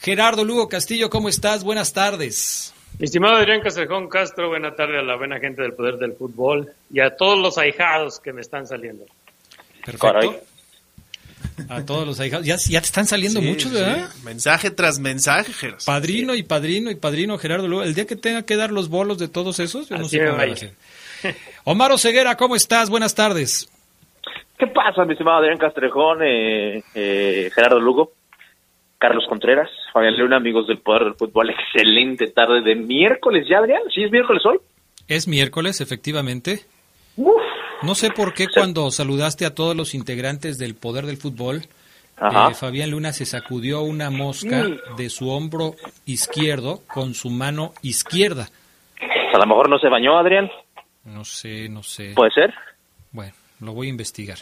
Gerardo Lugo Castillo, ¿cómo estás? Buenas tardes. Estimado Adrián Castrejón Castro, buena tarde a la buena gente del Poder del Fútbol y a todos los ahijados que me están saliendo. Perfecto. A todos los ahijados. Ya, ya te están saliendo Sí, muchos, sí. ¿verdad? Mensaje tras mensaje. Padrino y padrino y padrino Gerardo Lugo. El día que tenga que dar los bolos de todos esos, yo no sé cómo Omar Ceguera, ¿cómo estás? Buenas tardes. ¿Qué pasa, mi estimado Adrián Castrejón, eh, eh, Gerardo Lugo, Carlos Contreras, Fabián Luna, amigos del Poder del Fútbol? Excelente tarde de miércoles ya, Adrián. ¿Sí es miércoles hoy? Es miércoles, efectivamente. No sé por qué cuando saludaste a todos los integrantes del Poder del Fútbol, eh, Fabián Luna se sacudió una mosca de su hombro izquierdo con su mano izquierda. A lo mejor no se bañó, Adrián. No sé, no sé. ¿Puede ser? Bueno, lo voy a investigar.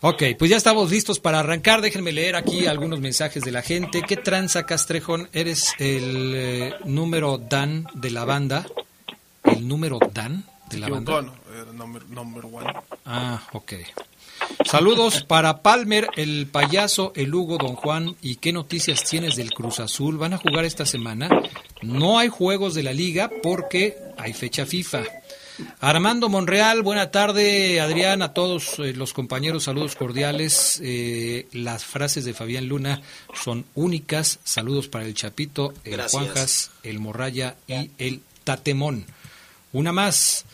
Ok, pues ya estamos listos para arrancar. Déjenme leer aquí algunos mensajes de la gente. ¿Qué tranza, Castrejón? ¿Eres el eh, número Dan de la banda? ¿El número Dan de la banda? Equivocó, no, era number, number one. Ah, ok. Saludos para Palmer, el payaso, el Hugo, Don Juan. ¿Y qué noticias tienes del Cruz Azul? ¿Van a jugar esta semana? No hay juegos de la liga porque hay fecha FIFA. Armando Monreal, buena tarde, Adrián, a todos eh, los compañeros, saludos cordiales. Eh, las frases de Fabián Luna son únicas. Saludos para el Chapito, el Gracias. Juanjas, el Morraya y el Tatemón. Una más.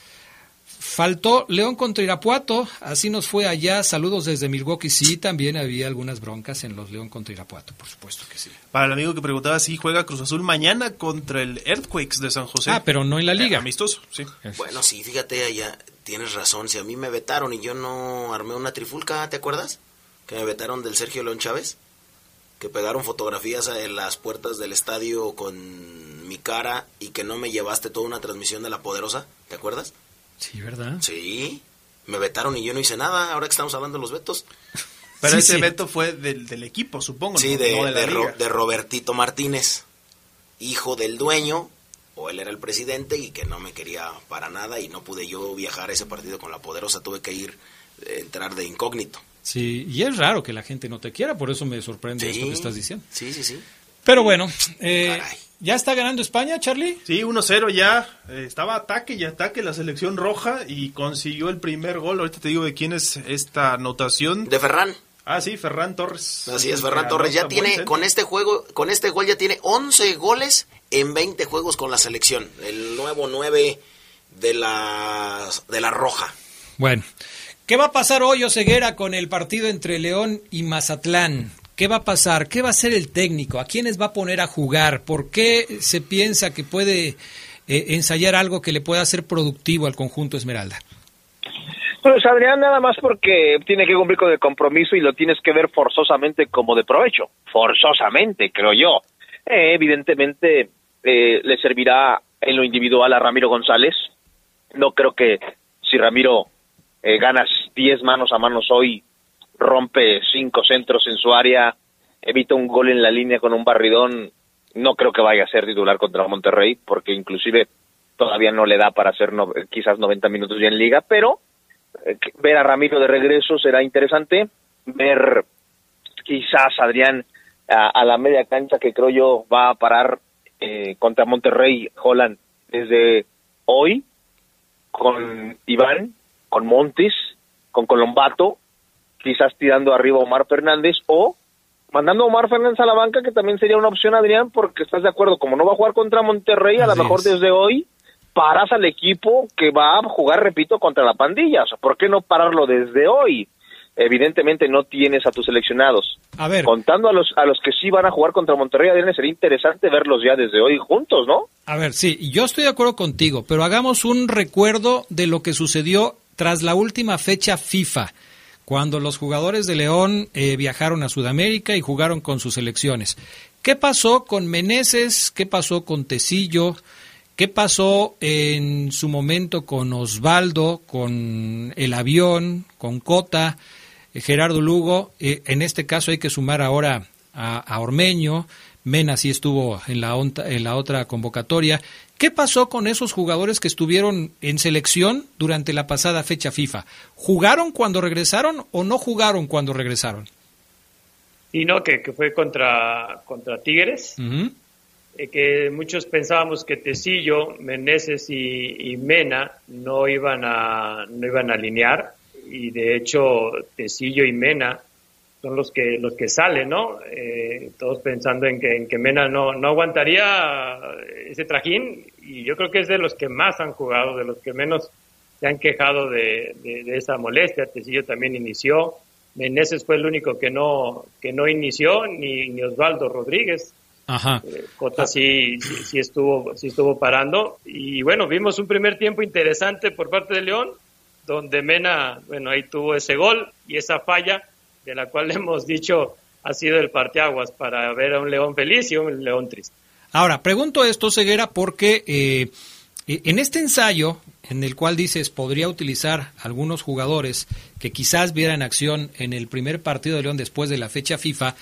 Faltó León contra Irapuato, así nos fue allá. Saludos desde Milwaukee. Sí, también había algunas broncas en los León contra Irapuato, por supuesto que sí. Para el amigo que preguntaba si juega Cruz Azul mañana contra el Earthquakes de San José. Ah, pero no en la liga. Eh, amistoso, sí. Bueno, sí, fíjate, allá tienes razón. Si a mí me vetaron y yo no armé una trifulca, ¿te acuerdas? Que me vetaron del Sergio León Chávez. Que pegaron fotografías en las puertas del estadio con mi cara y que no me llevaste toda una transmisión de La Poderosa. ¿Te acuerdas? Sí, ¿verdad? Sí. Me vetaron y yo no hice nada. Ahora que estamos hablando de los vetos. Pero Sí, ese sí. veto fue del, del equipo, supongo. Sí, no, de, no de la de Ro- liga. de Robertito Martínez, hijo del dueño, o él era el presidente y que no me quería para nada y no pude yo viajar a ese partido con la poderosa, tuve que ir, eh, entrar de incógnito. Sí, y es raro que la gente no te quiera, por eso me sorprende esto que estás diciendo. Sí, sí, sí. Pero bueno, eh, ¿ya está ganando España, Charlie? Sí, 1-0 ya. eh, estaba ataque y ataque la selección roja y consiguió el primer gol. Ahorita te digo de quién es esta anotación. De Ferran. Ah, sí, Ferran Torres. Así es, Ferran Torres ya tiene, con este juego, con este gol ya tiene 11 goles en 20 juegos con la selección. El nuevo 9 de la, de la roja. Bueno, ¿qué va a pasar hoy, Oseguera, con el partido entre León y Mazatlán? ¿Qué va a pasar? ¿Qué va a hacer el técnico? ¿A quiénes va a poner a jugar? ¿Por qué se piensa que puede eh, ensayar algo que le pueda ser productivo al conjunto Esmeralda? Pues Adrián, nada más porque tiene que cumplir con el compromiso y lo tienes que ver forzosamente como de provecho. Forzosamente, creo yo. Eh, evidentemente eh, le servirá en lo individual a Ramiro González. No creo que si Ramiro ganas 10 manos a manos hoy, rompe cinco centros en su área, evita un gol en la línea con un barridón, no creo que vaya a ser titular contra Monterrey, porque inclusive todavía no le da para hacer no- quizás 90 minutos ya en liga, pero eh, ver a Ramiro de regreso será interesante, ver quizás Adrián a, a la media cancha que creo yo va a parar eh, contra Monterrey Holland desde hoy con Iván, con Montes, con Colombato, quizás tirando arriba a Omar Fernández o mandando a Omar Fernández a la banca, que también sería una opción, Adrián, porque estás de acuerdo, como no va a jugar contra Monterrey, a lo mejor es. desde hoy paras al equipo que va a jugar, repito, contra la pandilla. O sea, ¿por qué no pararlo desde hoy? Evidentemente no tienes a tus seleccionados. A ver. Contando a los, a los que sí van a jugar contra Monterrey, Adrián, sería interesante verlos ya desde hoy juntos, ¿no? A ver, sí, yo estoy de acuerdo contigo, pero hagamos un recuerdo de lo que sucedió tras la última fecha FIFA, cuando los jugadores de León eh, viajaron a Sudamérica y jugaron con sus selecciones. ¿Qué pasó con Meneses? ¿Qué pasó con Tecillo? ¿Qué pasó en su momento con Osvaldo, con el avión, con Cota, eh, Gerardo Lugo? Eh, en este caso hay que sumar ahora a, Ormeño. Mena sí estuvo en la, onta- en la otra convocatoria. ¿Qué pasó con esos jugadores que estuvieron en selección durante la pasada fecha FIFA? ¿Jugaron cuando regresaron o no jugaron cuando regresaron? Y no, que, que fue contra, contra Tigres. Eh, que muchos pensábamos que Tecillo, Meneses y, Mena no iban a no iban a alinear y de hecho Tecillo y Mena son los que los que salen, ¿no? Eh, todos pensando en que, en que Mena no, no aguantaría ese trajín y yo creo que es de los que más han jugado, de los que menos se han quejado de, de, esa molestia. Tecillo también inició, Meneses fue el único que no que no inició, ni, ni Osvaldo Rodríguez. Ajá. Eh, Cota sí, sí, estuvo, sí estuvo parando. Y bueno, vimos un primer tiempo interesante por parte de León, donde Mena, bueno, ahí tuvo ese gol y esa falla, de la cual hemos dicho ha sido el parteaguas para ver a un León feliz y un León triste. Ahora, pregunto esto, Ceguera, porque eh, en este ensayo, en el cual dices podría utilizar algunos jugadores que quizás vieran acción en el primer partido de León después de la fecha FIFA,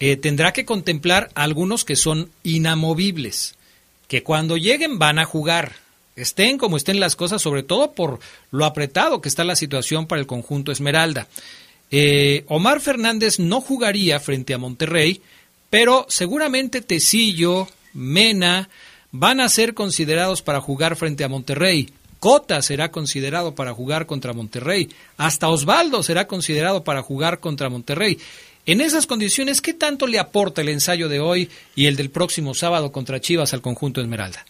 eh, tendrá que contemplar algunos que son inamovibles, que cuando lleguen van a jugar, estén como estén las cosas, sobre todo por lo apretado que está la situación para el conjunto Esmeralda. Eh, Omar Fernández no jugaría frente a Monterrey, pero seguramente Tecillo, Mena, van a ser considerados para jugar frente a Monterrey. Cota será considerado para jugar contra Monterrey. Hasta Osvaldo será considerado para jugar contra Monterrey. En esas condiciones, ¿qué tanto le aporta el ensayo de hoy y el del próximo sábado contra Chivas al conjunto Esmeralda?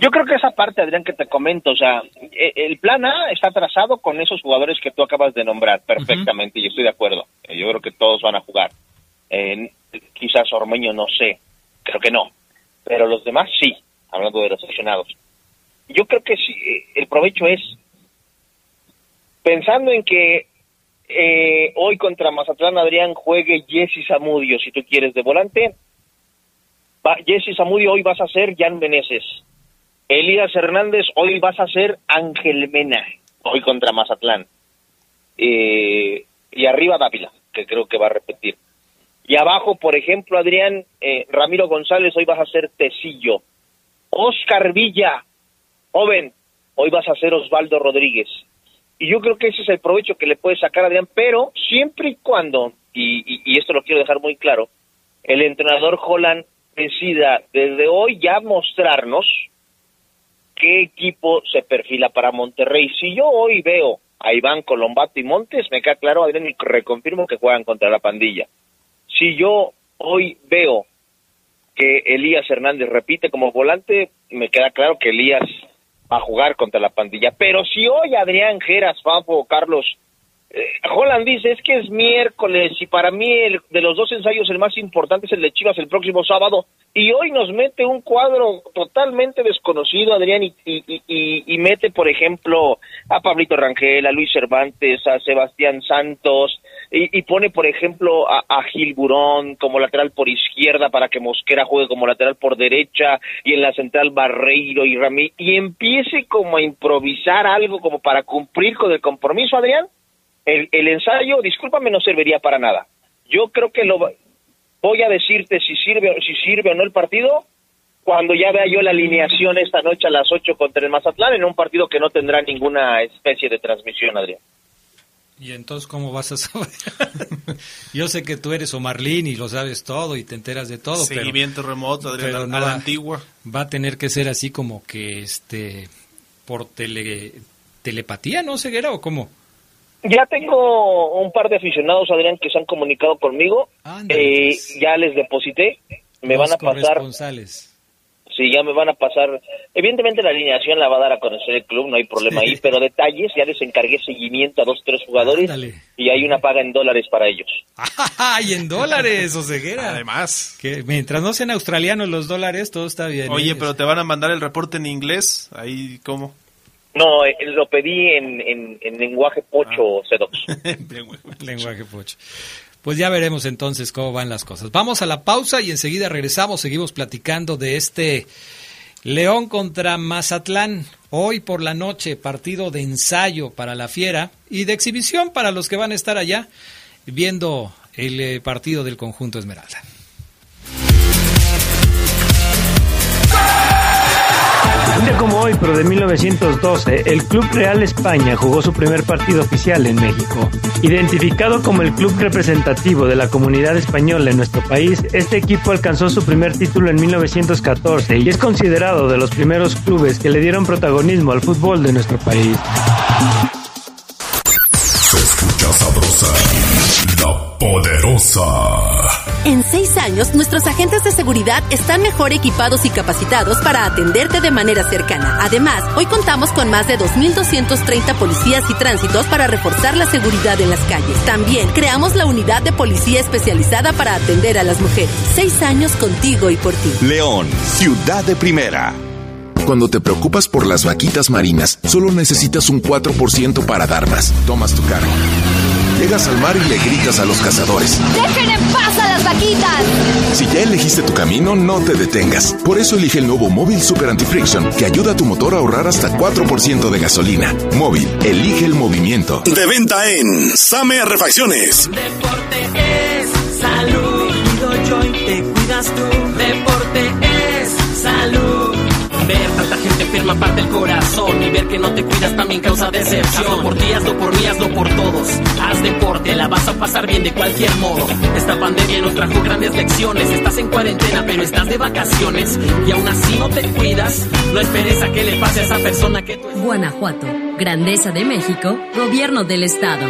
Yo creo que esa parte, Adrián, que te comento, o sea, e, el plan A está trazado con esos jugadores que tú acabas de nombrar perfectamente, y estoy de acuerdo. Yo creo que todos van a jugar. quizás Ormeño no sé, creo que no, pero los demás sí, hablando de los seleccionados. Yo creo que sí, el provecho es pensando en que eh, hoy contra Mazatlán Adrián juegue Jesse Zamudio, si tú quieres, de volante. Jesse Zamudio hoy vas a ser Jan Meneses. Elías Hernández hoy vas a ser Ángel Mena, hoy contra Mazatlán. Eh, y arriba Dávila, que creo que va a repetir. Y abajo, por ejemplo, Adrián, eh, Ramiro González, hoy vas a ser Tecillo. Oscar Villa, joven, hoy vas a ser Osvaldo Rodríguez. Y yo creo que ese es el provecho que le puede sacar Adrián, pero siempre y cuando, y, esto lo quiero dejar muy claro, el entrenador Holland decida desde hoy ya mostrarnos qué equipo se perfila para Monterrey. Si yo hoy veo a Iván Colombato y Montes, me queda claro, Adrián, y reconfirmo que juegan contra la pandilla. Si yo hoy veo que Elías Hernández repite como volante, me queda claro que Elías a jugar contra la pandilla. Pero si hoy Adrián Geras, Fafo, Carlos, Holland dice, es que es miércoles y para mí el, de los dos ensayos el más importante es el de Chivas el próximo sábado y hoy nos mete un cuadro totalmente desconocido, Adrián, y, y, mete, por ejemplo, a Pablito Rangel, a Luis Cervantes, a Sebastián Santos, y, pone, por ejemplo, a, a, Gil Burón como lateral por izquierda para que Mosquera juegue como lateral por derecha, y en la central Barreiro y Ramí, y empiece como a improvisar algo como para cumplir con el compromiso, Adrián, el, el ensayo, discúlpame, no serviría para nada. Yo creo que lo voy a decirte si sirve, si sirve o no el partido cuando ya vea yo la alineación esta noche a las 8 contra el Mazatlán en un partido que no tendrá ninguna especie de transmisión, Adrián. ¿Y entonces cómo vas a saber? Yo sé que tú eres Omarlín y lo sabes todo y te enteras de todo. Seguimiento remoto, Adrián, a la antigua. Va a tener que ser así como que este por tele, telepatía, ¿no, Ceguera, o cómo? Ya tengo un par de aficionados, Adrián, que se han comunicado conmigo. Eh, pues. ya les deposité. Me van a pasar. Sí, ya me van a pasar. Evidentemente la alineación la va a dar a conocer el club, no hay problema ahí, pero detalles, ya les encargué seguimiento a dos, tres jugadores y hay una paga en dólares para ellos. ¡Ay, en dólares, Oseguera! Además. Que mientras no sean australianos los dólares, todo está bien. Oye, pero te van a mandar el reporte en inglés, ahí, ¿cómo? No, eh, lo pedí en, en, lenguaje pocho, ah. lenguaje pocho. Pues ya veremos entonces cómo van las cosas. Vamos a la pausa y enseguida regresamos, seguimos platicando de este León contra Mazatlán. Hoy por la noche, partido de ensayo para la Fiera y de exhibición para los que van a estar allá viendo el eh, partido del conjunto Esmeralda. Un día como hoy, pero de 1912, el Club Real España jugó su primer partido oficial en México. Identificado como el club representativo de la comunidad española en nuestro país, este equipo alcanzó su primer título en 1914 y es considerado de los primeros clubes que le dieron protagonismo al fútbol de nuestro país. Se escucha sabrosa, la poderosa. En seis años, nuestros agentes de seguridad están mejor equipados y capacitados para atenderte de manera cercana. Además, hoy contamos con más de 2.230 policías y tránsitos para reforzar la seguridad en las calles. También creamos la unidad de policía especializada para atender a las mujeres. Seis años contigo y por ti. León, ciudad de primera. Cuando te preocupas por las vaquitas marinas, solo necesitas un 4% para dar más. Tomas tu cargo. Llegas al mar y le gritas a los cazadores. ¡Dejen en paz a las vaquitas! Si ya elegiste tu camino, no te detengas. Por eso elige el nuevo Móvil Super Anti-Friction, que ayuda a tu motor a ahorrar hasta 4% de gasolina. Móvil, elige el movimiento. De venta en Same Refacciones. Deporte es salud. Cuido yo y te cuidas tú. Deporte es salud. Gente enferma parte el corazón y ver que no te cuidas también causa decepción. Hazlo por ti, hazlo por mí, hazlo por todos. Haz deporte, la vas a pasar bien de cualquier modo. Esta pandemia nos trajo grandes lecciones. Estás en cuarentena, pero estás de vacaciones y aún así no te cuidas. No esperes a que le pase a esa persona que tú Guanajuato, Grandeza de México, Gobierno del Estado.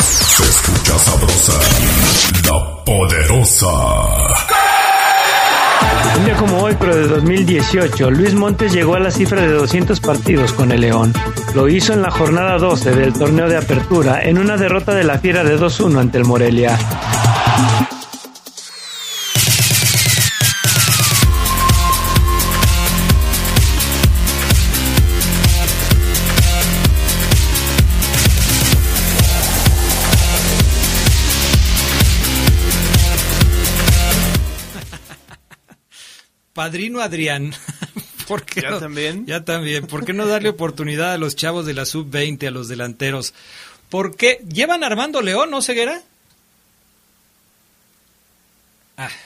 Se escucha sabrosa, la poderosa. Un día como hoy, pero de 2018, Luis Montes llegó a la cifra de 200 partidos con el León. Lo hizo en la jornada 12 del torneo de apertura, en una derrota de la Fiera de 2-1 ante el Morelia. Padrino Adrián. ¿Por qué ¿Ya no- también? Ya también. ¿Por qué no darle oportunidad a los chavos de la sub-20, a los delanteros? ¿Por qué? ¿Llevan Armando León, no, Ceguera?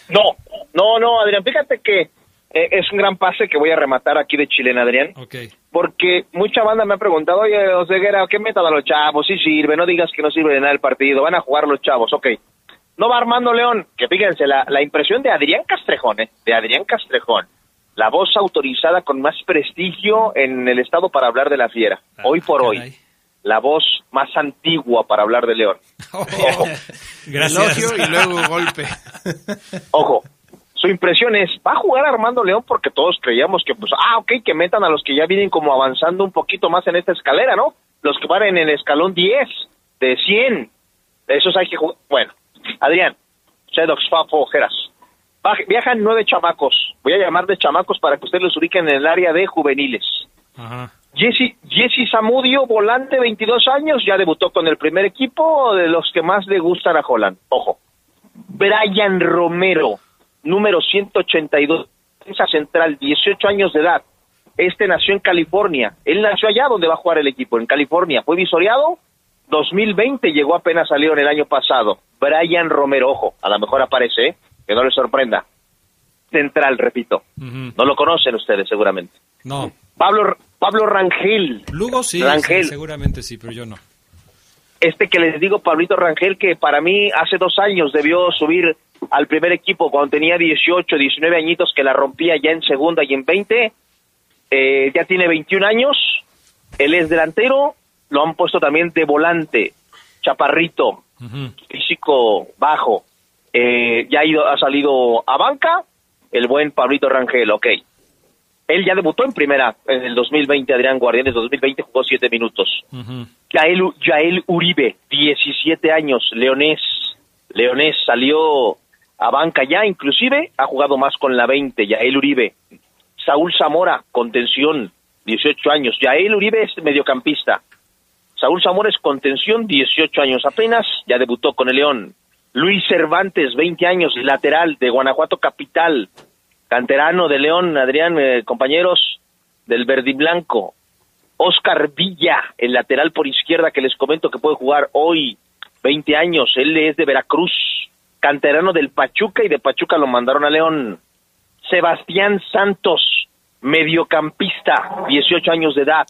No, no, no, Adrián, fíjate que eh, es un gran pase que voy a rematar aquí de Chilena, Adrián. Ok. Porque mucha banda me ha preguntado, oye, Oseguera, ¿qué metan a los chavos? Sí sirve, no digas que no sirve de nada el partido, van a jugar los chavos, ok. No va Armando León, que fíjense, la, la impresión de Adrián Castrejón, ¿eh? de Adrián Castrejón, la voz autorizada con más prestigio en el estado para hablar de la fiera, hoy por hoy, la voz más antigua para hablar de León. Ojo. Gracias. Elogio y luego golpe. Ojo, su impresión es, va a jugar Armando León porque todos creíamos que, pues, ah, ok, que metan a los que ya vienen como avanzando un poquito más en esta escalera, ¿no? Los que van en el escalón 10, de 100. Esos hay que jugar. Bueno, Adrián, Sedox, Fafo, Ojeras. Viajan nueve chamacos. Voy a llamar de chamacos para que ustedes los ubiquen en el área de juveniles. Ajá. Jesse, Jesse Zamudio, volante, 22 años, ya debutó con el primer equipo de los que más le gustan a Holland. Ojo. Brian Romero, número 182, defensa central, 18 años de edad. Este nació en California. Él nació allá donde va a jugar el equipo, en California. Fue visoreado. 2020 llegó apenas a León el año pasado. Brian Romero, ojo, a lo mejor aparece, ¿eh? que no les sorprenda. Central, repito. No lo conocen ustedes seguramente. No. Pablo, Pablo Rangel. Lugo sí, Rangel. sí, seguramente sí, pero yo no. Este que les digo, Pablito Rangel, que para mí hace dos años debió subir al primer equipo cuando tenía 18, 19 añitos, que la rompía ya en segunda y en 20. Eh, ya tiene 21 años. Él es delantero. Lo han puesto también de volante. Chaparrito. Físico bajo. Eh, ya ha, ido, ha salido a banca. El buen Pablito Rangel, ok. Él ya debutó en primera en el 2020, Adrián Guardianes 2020, jugó siete minutos. Yael, Yael Uribe, 17 años, leonés. Leonés salió a banca ya, inclusive ha jugado más con la 20, Yael Uribe. Saúl Zamora, contención, 18 años. Yael Uribe es mediocampista. Saúl Zamora es contención, 18 años apenas, ya debutó con el León. Luis Cervantes, 20 años, lateral de Guanajuato Capital, canterano de León, Adrián, eh, compañeros del Verde y Blanco. Oscar Villa, el lateral por izquierda que les comento que puede jugar hoy, 20 años, él es de Veracruz, canterano del Pachuca y de Pachuca lo mandaron a León. Sebastián Santos, mediocampista, 18 años de edad,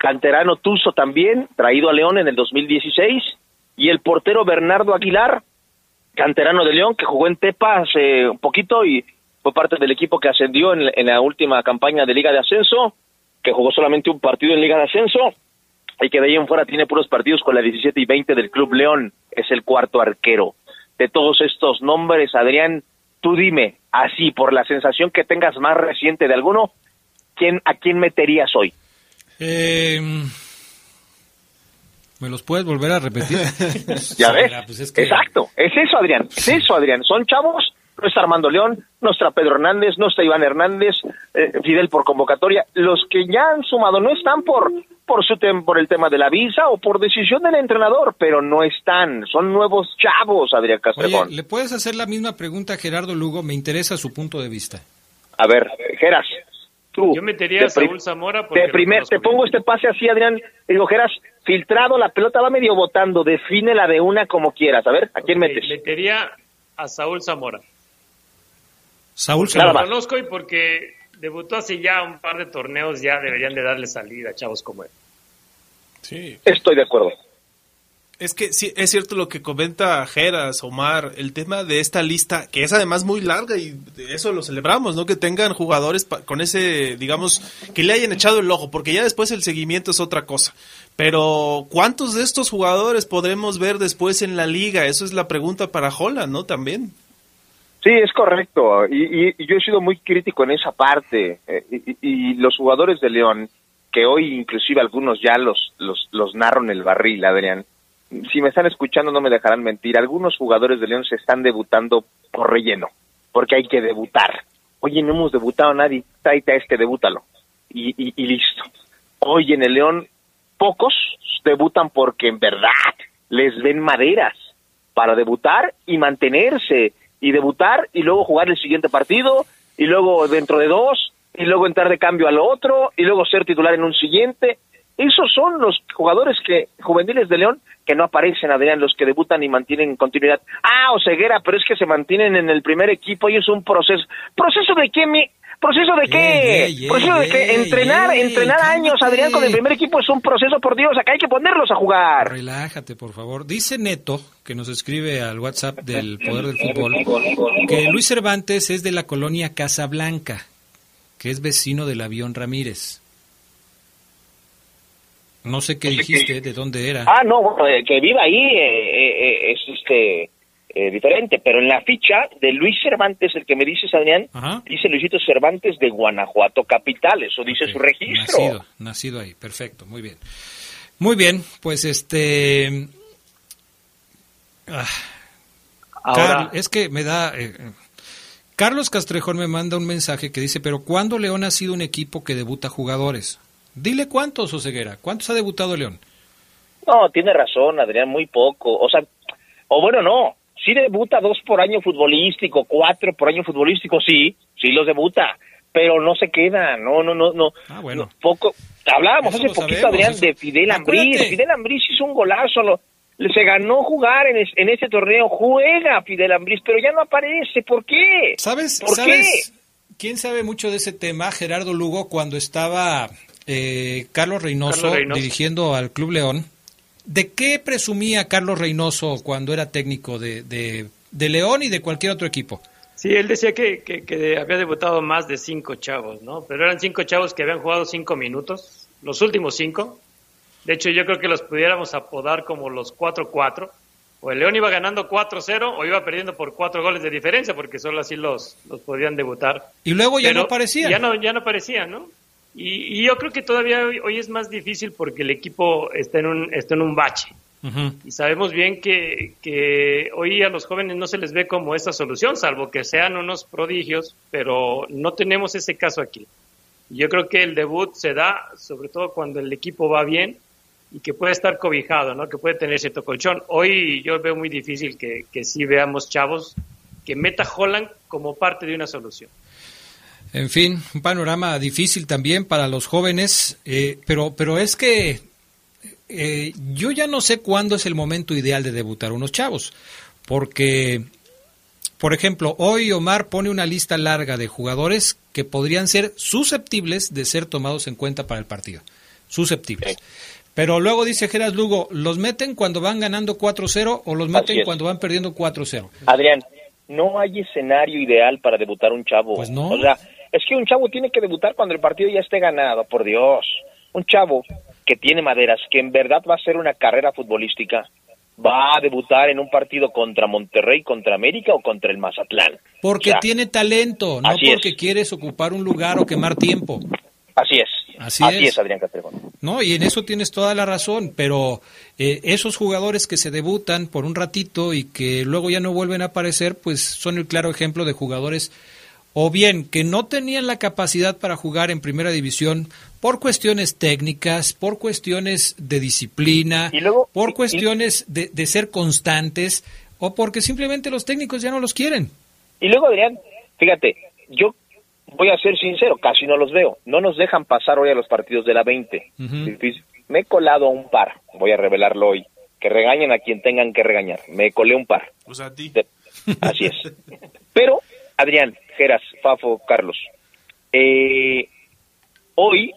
canterano Tuzo también, traído a León en el 2016, y el portero Bernardo Aguilar, canterano de León, que jugó en Tepa hace un poquito y fue parte del equipo que ascendió en, en la última campaña de Liga de Ascenso, que jugó solamente un partido en Liga de Ascenso, y que de ahí en fuera tiene puros partidos con la 17 y 20 del Club León, es el cuarto arquero. De todos estos nombres, Adrián, tú dime, así, por la sensación que tengas más reciente de alguno, ¿quién, ¿a quién meterías hoy? Eh, ¿Me los puedes volver a repetir? ¿Ya ves? Pues es que- Exacto, es eso, Adrián, es eso, Adrián. Son chavos, no está Armando León, no está Pedro Hernández, no está Iván Hernández, eh, Fidel por convocatoria. Los que ya han sumado no están por por su tem- por el tema de la visa o por decisión del entrenador, pero no están. Son nuevos chavos, Adrián Castrejón. Oye, ¿le puedes hacer la misma pregunta a Gerardo Lugo? Me interesa su punto de vista. A ver, Geras, tú. Yo metería a Saúl Zamora porque De lo primer, te pongo este pase así, Adrián. Digo, Geras, filtrado, la pelota va medio botando. Defínela de una como quieras. A ver, ¿a quién metes? Metería a Saúl Zamora. Saúl Porque lo Zamora. conozco y porque debutó hace ya un par de torneos, ya deberían de darle salida a chavos como él. Sí. Estoy de acuerdo. Es que sí, es cierto lo que comenta Geras, Omar, el tema de esta lista, que es además muy larga y eso lo celebramos, ¿no? Que tengan jugadores con ese, digamos, que le hayan echado el ojo, porque ya después el seguimiento es otra cosa. Pero, ¿cuántos de estos jugadores podremos ver después en la liga? Eso es la pregunta para Holland, ¿no? También. Sí, es correcto. Y, y- y yo he sido muy crítico en esa parte. Eh, y los jugadores de León, que hoy inclusive algunos ya los, los, los narro en el barril, Adrián, si me están escuchando no me dejarán mentir, algunos jugadores de León se están debutando por relleno, porque hay que debutar. Oye, no hemos debutado a nadie, tráete a este, debútalo. Y, y, y listo. Hoy en el León, pocos debutan porque en verdad les ven maderas para debutar y mantenerse y debutar y luego jugar el siguiente partido y luego dentro de dos y luego entrar de cambio al otro y luego ser titular en un siguiente. Esos son los jugadores que juveniles de León que no aparecen, Adrián, los que debutan y mantienen continuidad. Ah, Oseguera, pero es que se mantienen en el primer equipo y es un proceso. ¿Proceso de qué, mi? ¿Proceso de qué? ¿Proceso de qué? entrenar, entrenar años. Adrián, con el primer equipo es un proceso, por Dios, acá hay que ponerlos a jugar. Relájate, por favor. Dice Neto, que nos escribe al WhatsApp del Poder del Fútbol, que Luis Cervantes es de la colonia Casablanca, que es vecino del avión Ramírez. No sé qué dijiste, de dónde era. Ah, no, bueno, eh, que viva ahí eh, eh, eh, es este eh, diferente, pero en la ficha de Luis Cervantes, el que me dices, Adrián, dice Luisito Cervantes de Guanajuato Capital, eso dice su registro. Nacido, nacido ahí, perfecto, muy bien. Muy bien, pues este... ah, Ahora- Carl- es que me da... eh, eh, Carlos Castrejón me manda un mensaje que dice, pero ¿cuándo León ha sido un equipo que debuta jugadores? Dile cuántos, Oseguera, ¿cuántos ha debutado León? No, tiene razón, Adrián, muy poco. O sea, o bueno, no, sí debuta dos por año futbolístico, cuatro por año futbolístico, sí, sí los debuta, pero no se queda, no, no, no, no. Ah, bueno. No, poco. Hablábamos Eso hace poquito, sabemos, Adrián, eso. de Fidel Ambriz. Fidel Ambriz hizo un golazo, lo- se ganó jugar en, es- en ese torneo, juega Fidel Ambriz, pero ya no aparece, ¿por qué? ¿Sabes? ¿Por ¿Sabes? ¿Quién sabe mucho de ese tema? Gerardo Lugo, cuando estaba eh, Carlos, Reynoso Carlos Reynoso. dirigiendo al Club León. ¿De qué presumía Carlos Reynoso cuando era técnico de, de, de León y de cualquier otro equipo? Sí, él decía que, que- que había debutado más de cinco chavos, ¿no? Pero eran cinco chavos que habían jugado cinco minutos, los últimos cinco. De hecho, yo creo que los pudiéramos apodar como los 4-4. O el León iba ganando 4-0 o iba perdiendo por cuatro goles de diferencia, porque solo así los, los podían debutar. Y luego ya Pero no aparecían. Ya no, ya no aparecían, ¿no? Y, y yo creo que todavía hoy, hoy es más difícil porque el equipo está en un, está en un bache. Y sabemos bien que, que hoy a los jóvenes no se les ve como esa solución, salvo que sean unos prodigios, pero no tenemos ese caso aquí. Yo creo que el debut se da sobre todo cuando el equipo va bien y que puede estar cobijado, ¿no? que puede tener cierto colchón. Hoy yo veo muy difícil que, que sí veamos chavos que meta Holland como parte de una solución. En fin, un panorama difícil también para los jóvenes, eh, pero, pero es que eh, yo ya no sé cuándo es el momento ideal de debutar unos chavos, porque por ejemplo, hoy Omar pone una lista larga de jugadores que podrían ser susceptibles de ser tomados en cuenta para el partido. Susceptibles. Pero luego dice Geras Lugo, ¿los meten cuando van ganando 4-0 o los meten cuando van perdiendo 4-0? Adrián, no hay escenario ideal para debutar un chavo. Pues no. O sea, es que un chavo tiene que debutar cuando el partido ya esté ganado, por Dios. Un chavo que tiene maderas, que en verdad va a hacer una carrera futbolística, va a debutar en un partido contra Monterrey, contra América o contra el Mazatlán. Porque O sea, tiene talento, no así es. porque quieres ocupar un lugar o quemar tiempo. Así es. Así Así es. es, Adrián Castrejón. No, y en eso tienes toda la razón, pero eh, esos jugadores que se debutan por un ratito y que luego ya no vuelven a aparecer, pues son el claro ejemplo de jugadores o bien que no tenían la capacidad para jugar en primera división por cuestiones técnicas, por cuestiones de disciplina, por cuestiones de, de ser constantes o porque simplemente los técnicos ya no los quieren. Y luego, Adrián, fíjate, yo voy a ser sincero, casi no los veo. No nos dejan pasar hoy a los partidos de la 20. Difícil. Me he colado a un par, voy a revelarlo hoy. Que regañen a quien tengan que regañar. Me colé un par. O sea, a ti. De- Así es. Pero, Adrián, Geras, Fafo, Carlos, eh, hoy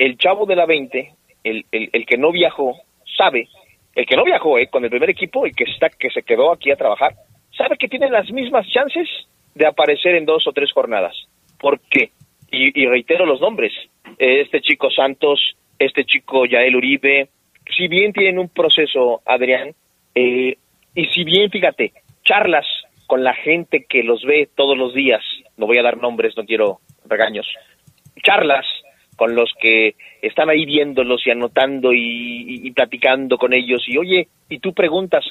el chavo de la 20, el, el, el que no viajó, sabe, el que no viajó eh, con el primer equipo, el que, está, que se quedó aquí a trabajar, sabe que tiene las mismas chances de aparecer en dos o tres jornadas. ¿Por qué? Y, y reitero los nombres. Eh, este chico Santos, este chico Yael Uribe, si bien tienen un proceso, Adrián, eh, y si bien, fíjate, charlas con la gente que los ve todos los días, no voy a dar nombres, no quiero regaños, charlas con los que están ahí viéndolos y anotando y, platicando con ellos, y oye, y tú preguntas,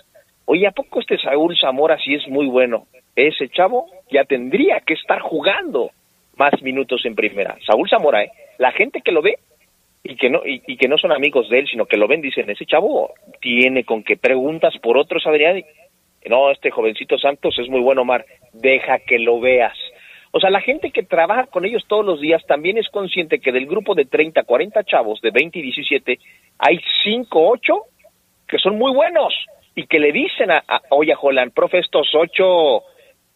oye, ¿a poco este Saúl Zamora sí es muy bueno? Ese chavo ya tendría que estar jugando más minutos en primera. Saúl Zamora, ¿eh? La gente que lo ve y que no y, que no son amigos de él, sino que lo ven, dicen, ese chavo tiene con que preguntas por otros, Adrián, no, este jovencito Santos es muy bueno, Omar, deja que lo veas. O sea, la gente que trabaja con ellos todos los días también es consciente que del grupo de 30, 40 chavos de 20 y 17, hay 5, 8 que son muy buenos y que le dicen a, a oye, Jolan, profe, estos 8,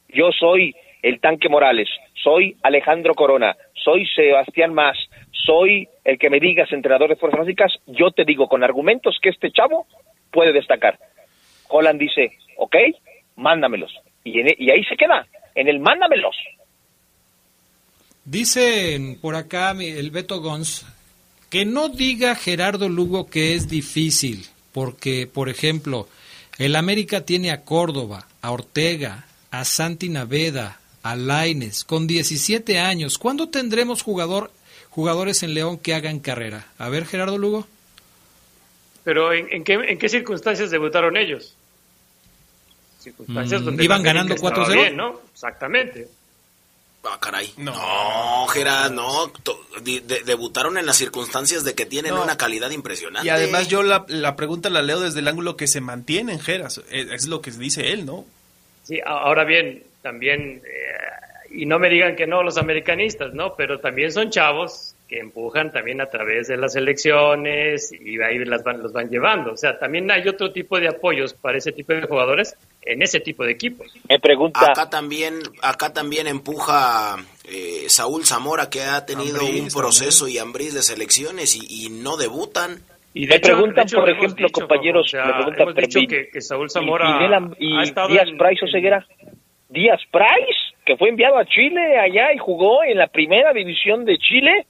yo soy el tanque Morales, soy Alejandro Corona, soy Sebastián Más, soy el que me digas entrenador de fuerzas básicas, yo te digo con argumentos que este chavo puede destacar. Holland dice, ok, mándamelos. Y, en- e, y ahí se queda, en el mándamelos. Dicen por acá mi- el Beto Gons que no diga Gerardo Lugo que es difícil, porque, por ejemplo, el América tiene a Córdoba, a Ortega, a Santi Naveda, a Laines, con 17 años. ¿Cuándo tendremos jugador, jugadores en León que hagan carrera? A ver, Gerardo Lugo. Pero ¿en, en qué, en qué circunstancias debutaron ellos? Circunstancias Mm, donde ¿iban ganando estaba 4-0? bien, ¿no? Exactamente. Ah, caray. No, Gerard, no. De- de- debutaron en las circunstancias de que tienen No. una calidad impresionante. Y además yo la, la pregunta la leo desde el ángulo que se mantiene en Geras. Es, es lo que dice él, ¿no? Sí, ahora bien, también, eh, y no me digan que no los americanistas, ¿no? Pero también son chavos que empujan también a través de las elecciones y ahí las van, los van llevando. O sea, también hay otro tipo de apoyos para ese tipo de jugadores en ese tipo de equipos. Me pregunta. Acá también, acá también empuja eh, Saúl Zamora, que ha tenido Ambriz un proceso y Ambriz de selecciones y, y no debutan. Y Me hecho- preguntan, hecho, por ejemplo, dicho, compañeros, o sea, me preguntan hemos dicho Fermín, que, que Saúl Zamora y, Nela- y ha estado Díaz en- Price o Ceguera. Díaz Price, que fue enviado a Chile allá y jugó en la primera división de Chile,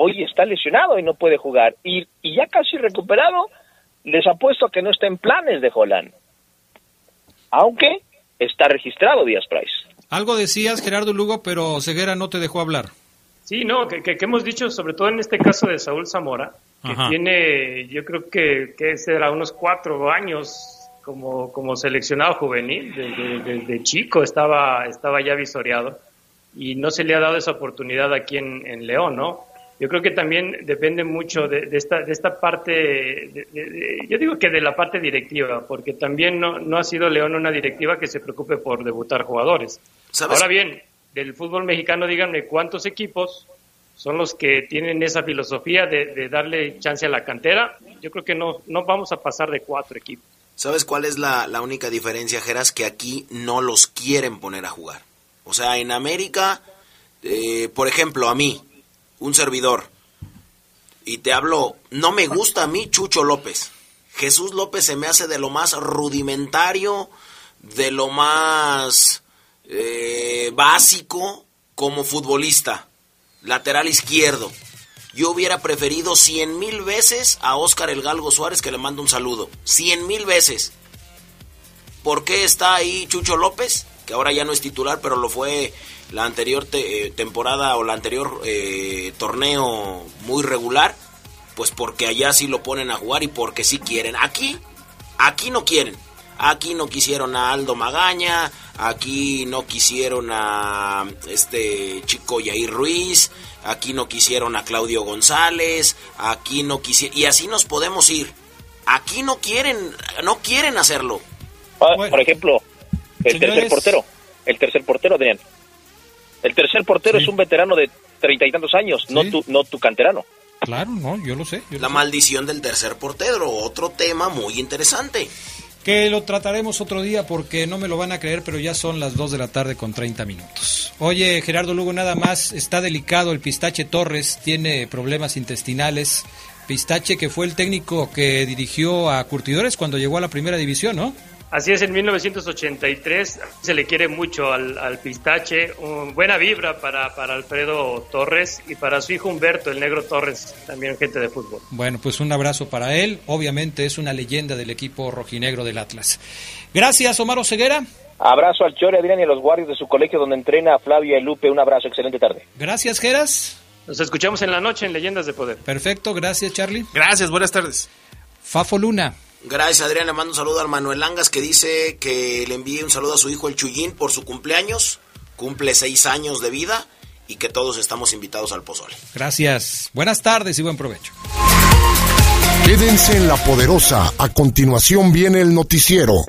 hoy está lesionado y no puede jugar. Y, y ya casi recuperado, les apuesto a que no está en planes de Holland. Aunque está registrado Díaz Price. Algo decías, Gerardo Lugo, pero Ceguera no te dejó hablar. Sí, no, que, que- que hemos dicho, sobre todo en este caso de Saúl Zamora, que Ajá. tiene, yo creo que, que será unos cuatro años como, como seleccionado juvenil, de, de- de- de chico estaba, estaba ya visoreado y no se le ha dado esa oportunidad aquí en, en León, ¿no? Yo creo que también depende mucho de, de esta, de esta parte, de- de- de- yo digo que de la parte directiva, porque también no, no ha sido León una directiva que se preocupe por debutar jugadores. ¿Sabes? Ahora bien, del fútbol mexicano, díganme cuántos equipos son los que tienen esa filosofía de, de darle chance a la cantera. Yo creo que no, no vamos a pasar de cuatro equipos. ¿Sabes cuál es la, la única diferencia, Geras? Que aquí no los quieren poner a jugar. O sea, en América, eh, por ejemplo, a mí, un servidor, y te hablo, no me gusta a mí Chucho López. Jesús López se me hace de lo más rudimentario, de lo más eh, básico como futbolista, lateral izquierdo. Yo hubiera preferido cien mil veces a Óscar El Galgo Suárez que le mando un saludo. Cien mil veces. ¿Por qué está ahí Chucho López? Que ahora ya no es titular, pero lo fue la anterior te- eh, temporada o la anterior eh, torneo muy regular. Pues porque allá sí lo ponen a jugar y porque sí quieren. Aquí, aquí no quieren. Aquí no quisieron a Aldo Magaña, aquí no quisieron a este chico Yair Ruiz, aquí no quisieron a Claudio González, aquí no quisieron... Y así nos podemos ir. Aquí no quieren, no quieren hacerlo. Ah, Por ejemplo, el Señores. tercer portero. El tercer portero, Adrián. El tercer portero es un veterano de treinta y tantos años, no, tu, no tu canterano. Claro, no, yo lo sé. yo lo La sé. maldición del tercer portero, otro tema muy interesante. Que lo trataremos otro día porque no me lo van a creer, pero ya son las 2 de la tarde con 30 minutos. Oye, Gerardo Lugo, nada más, está delicado el Pistache Torres, tiene problemas intestinales. Pistache que fue el técnico que dirigió a Curtidores cuando llegó a la primera división, ¿no? Así es, en 1983 se le quiere mucho al, al pistache. Un- buena vibra para, para Alfredo Torres y para su hijo Humberto, el negro Torres, también gente de fútbol. Bueno, pues un abrazo para él. Obviamente es una leyenda del equipo rojinegro del Atlas. Gracias, Omar Ceguera. Abrazo al Chore, Adrián, y a los guardias de su colegio donde entrena Flavia y Lupe. Un abrazo, excelente tarde. Gracias, Geras. Nos escuchamos en la noche en Leyendas de Poder. Perfecto, gracias, Charlie. Gracias, buenas tardes. Fafo Luna. Gracias, Adrián. Le mando un saludo al Manuel Langas que dice que le envíe un saludo a su hijo el Chuyín por su cumpleaños. Cumple seis años de vida y que todos estamos invitados al pozole. Gracias. Buenas tardes y buen provecho. Quédense en la poderosa. A continuación viene el noticiero.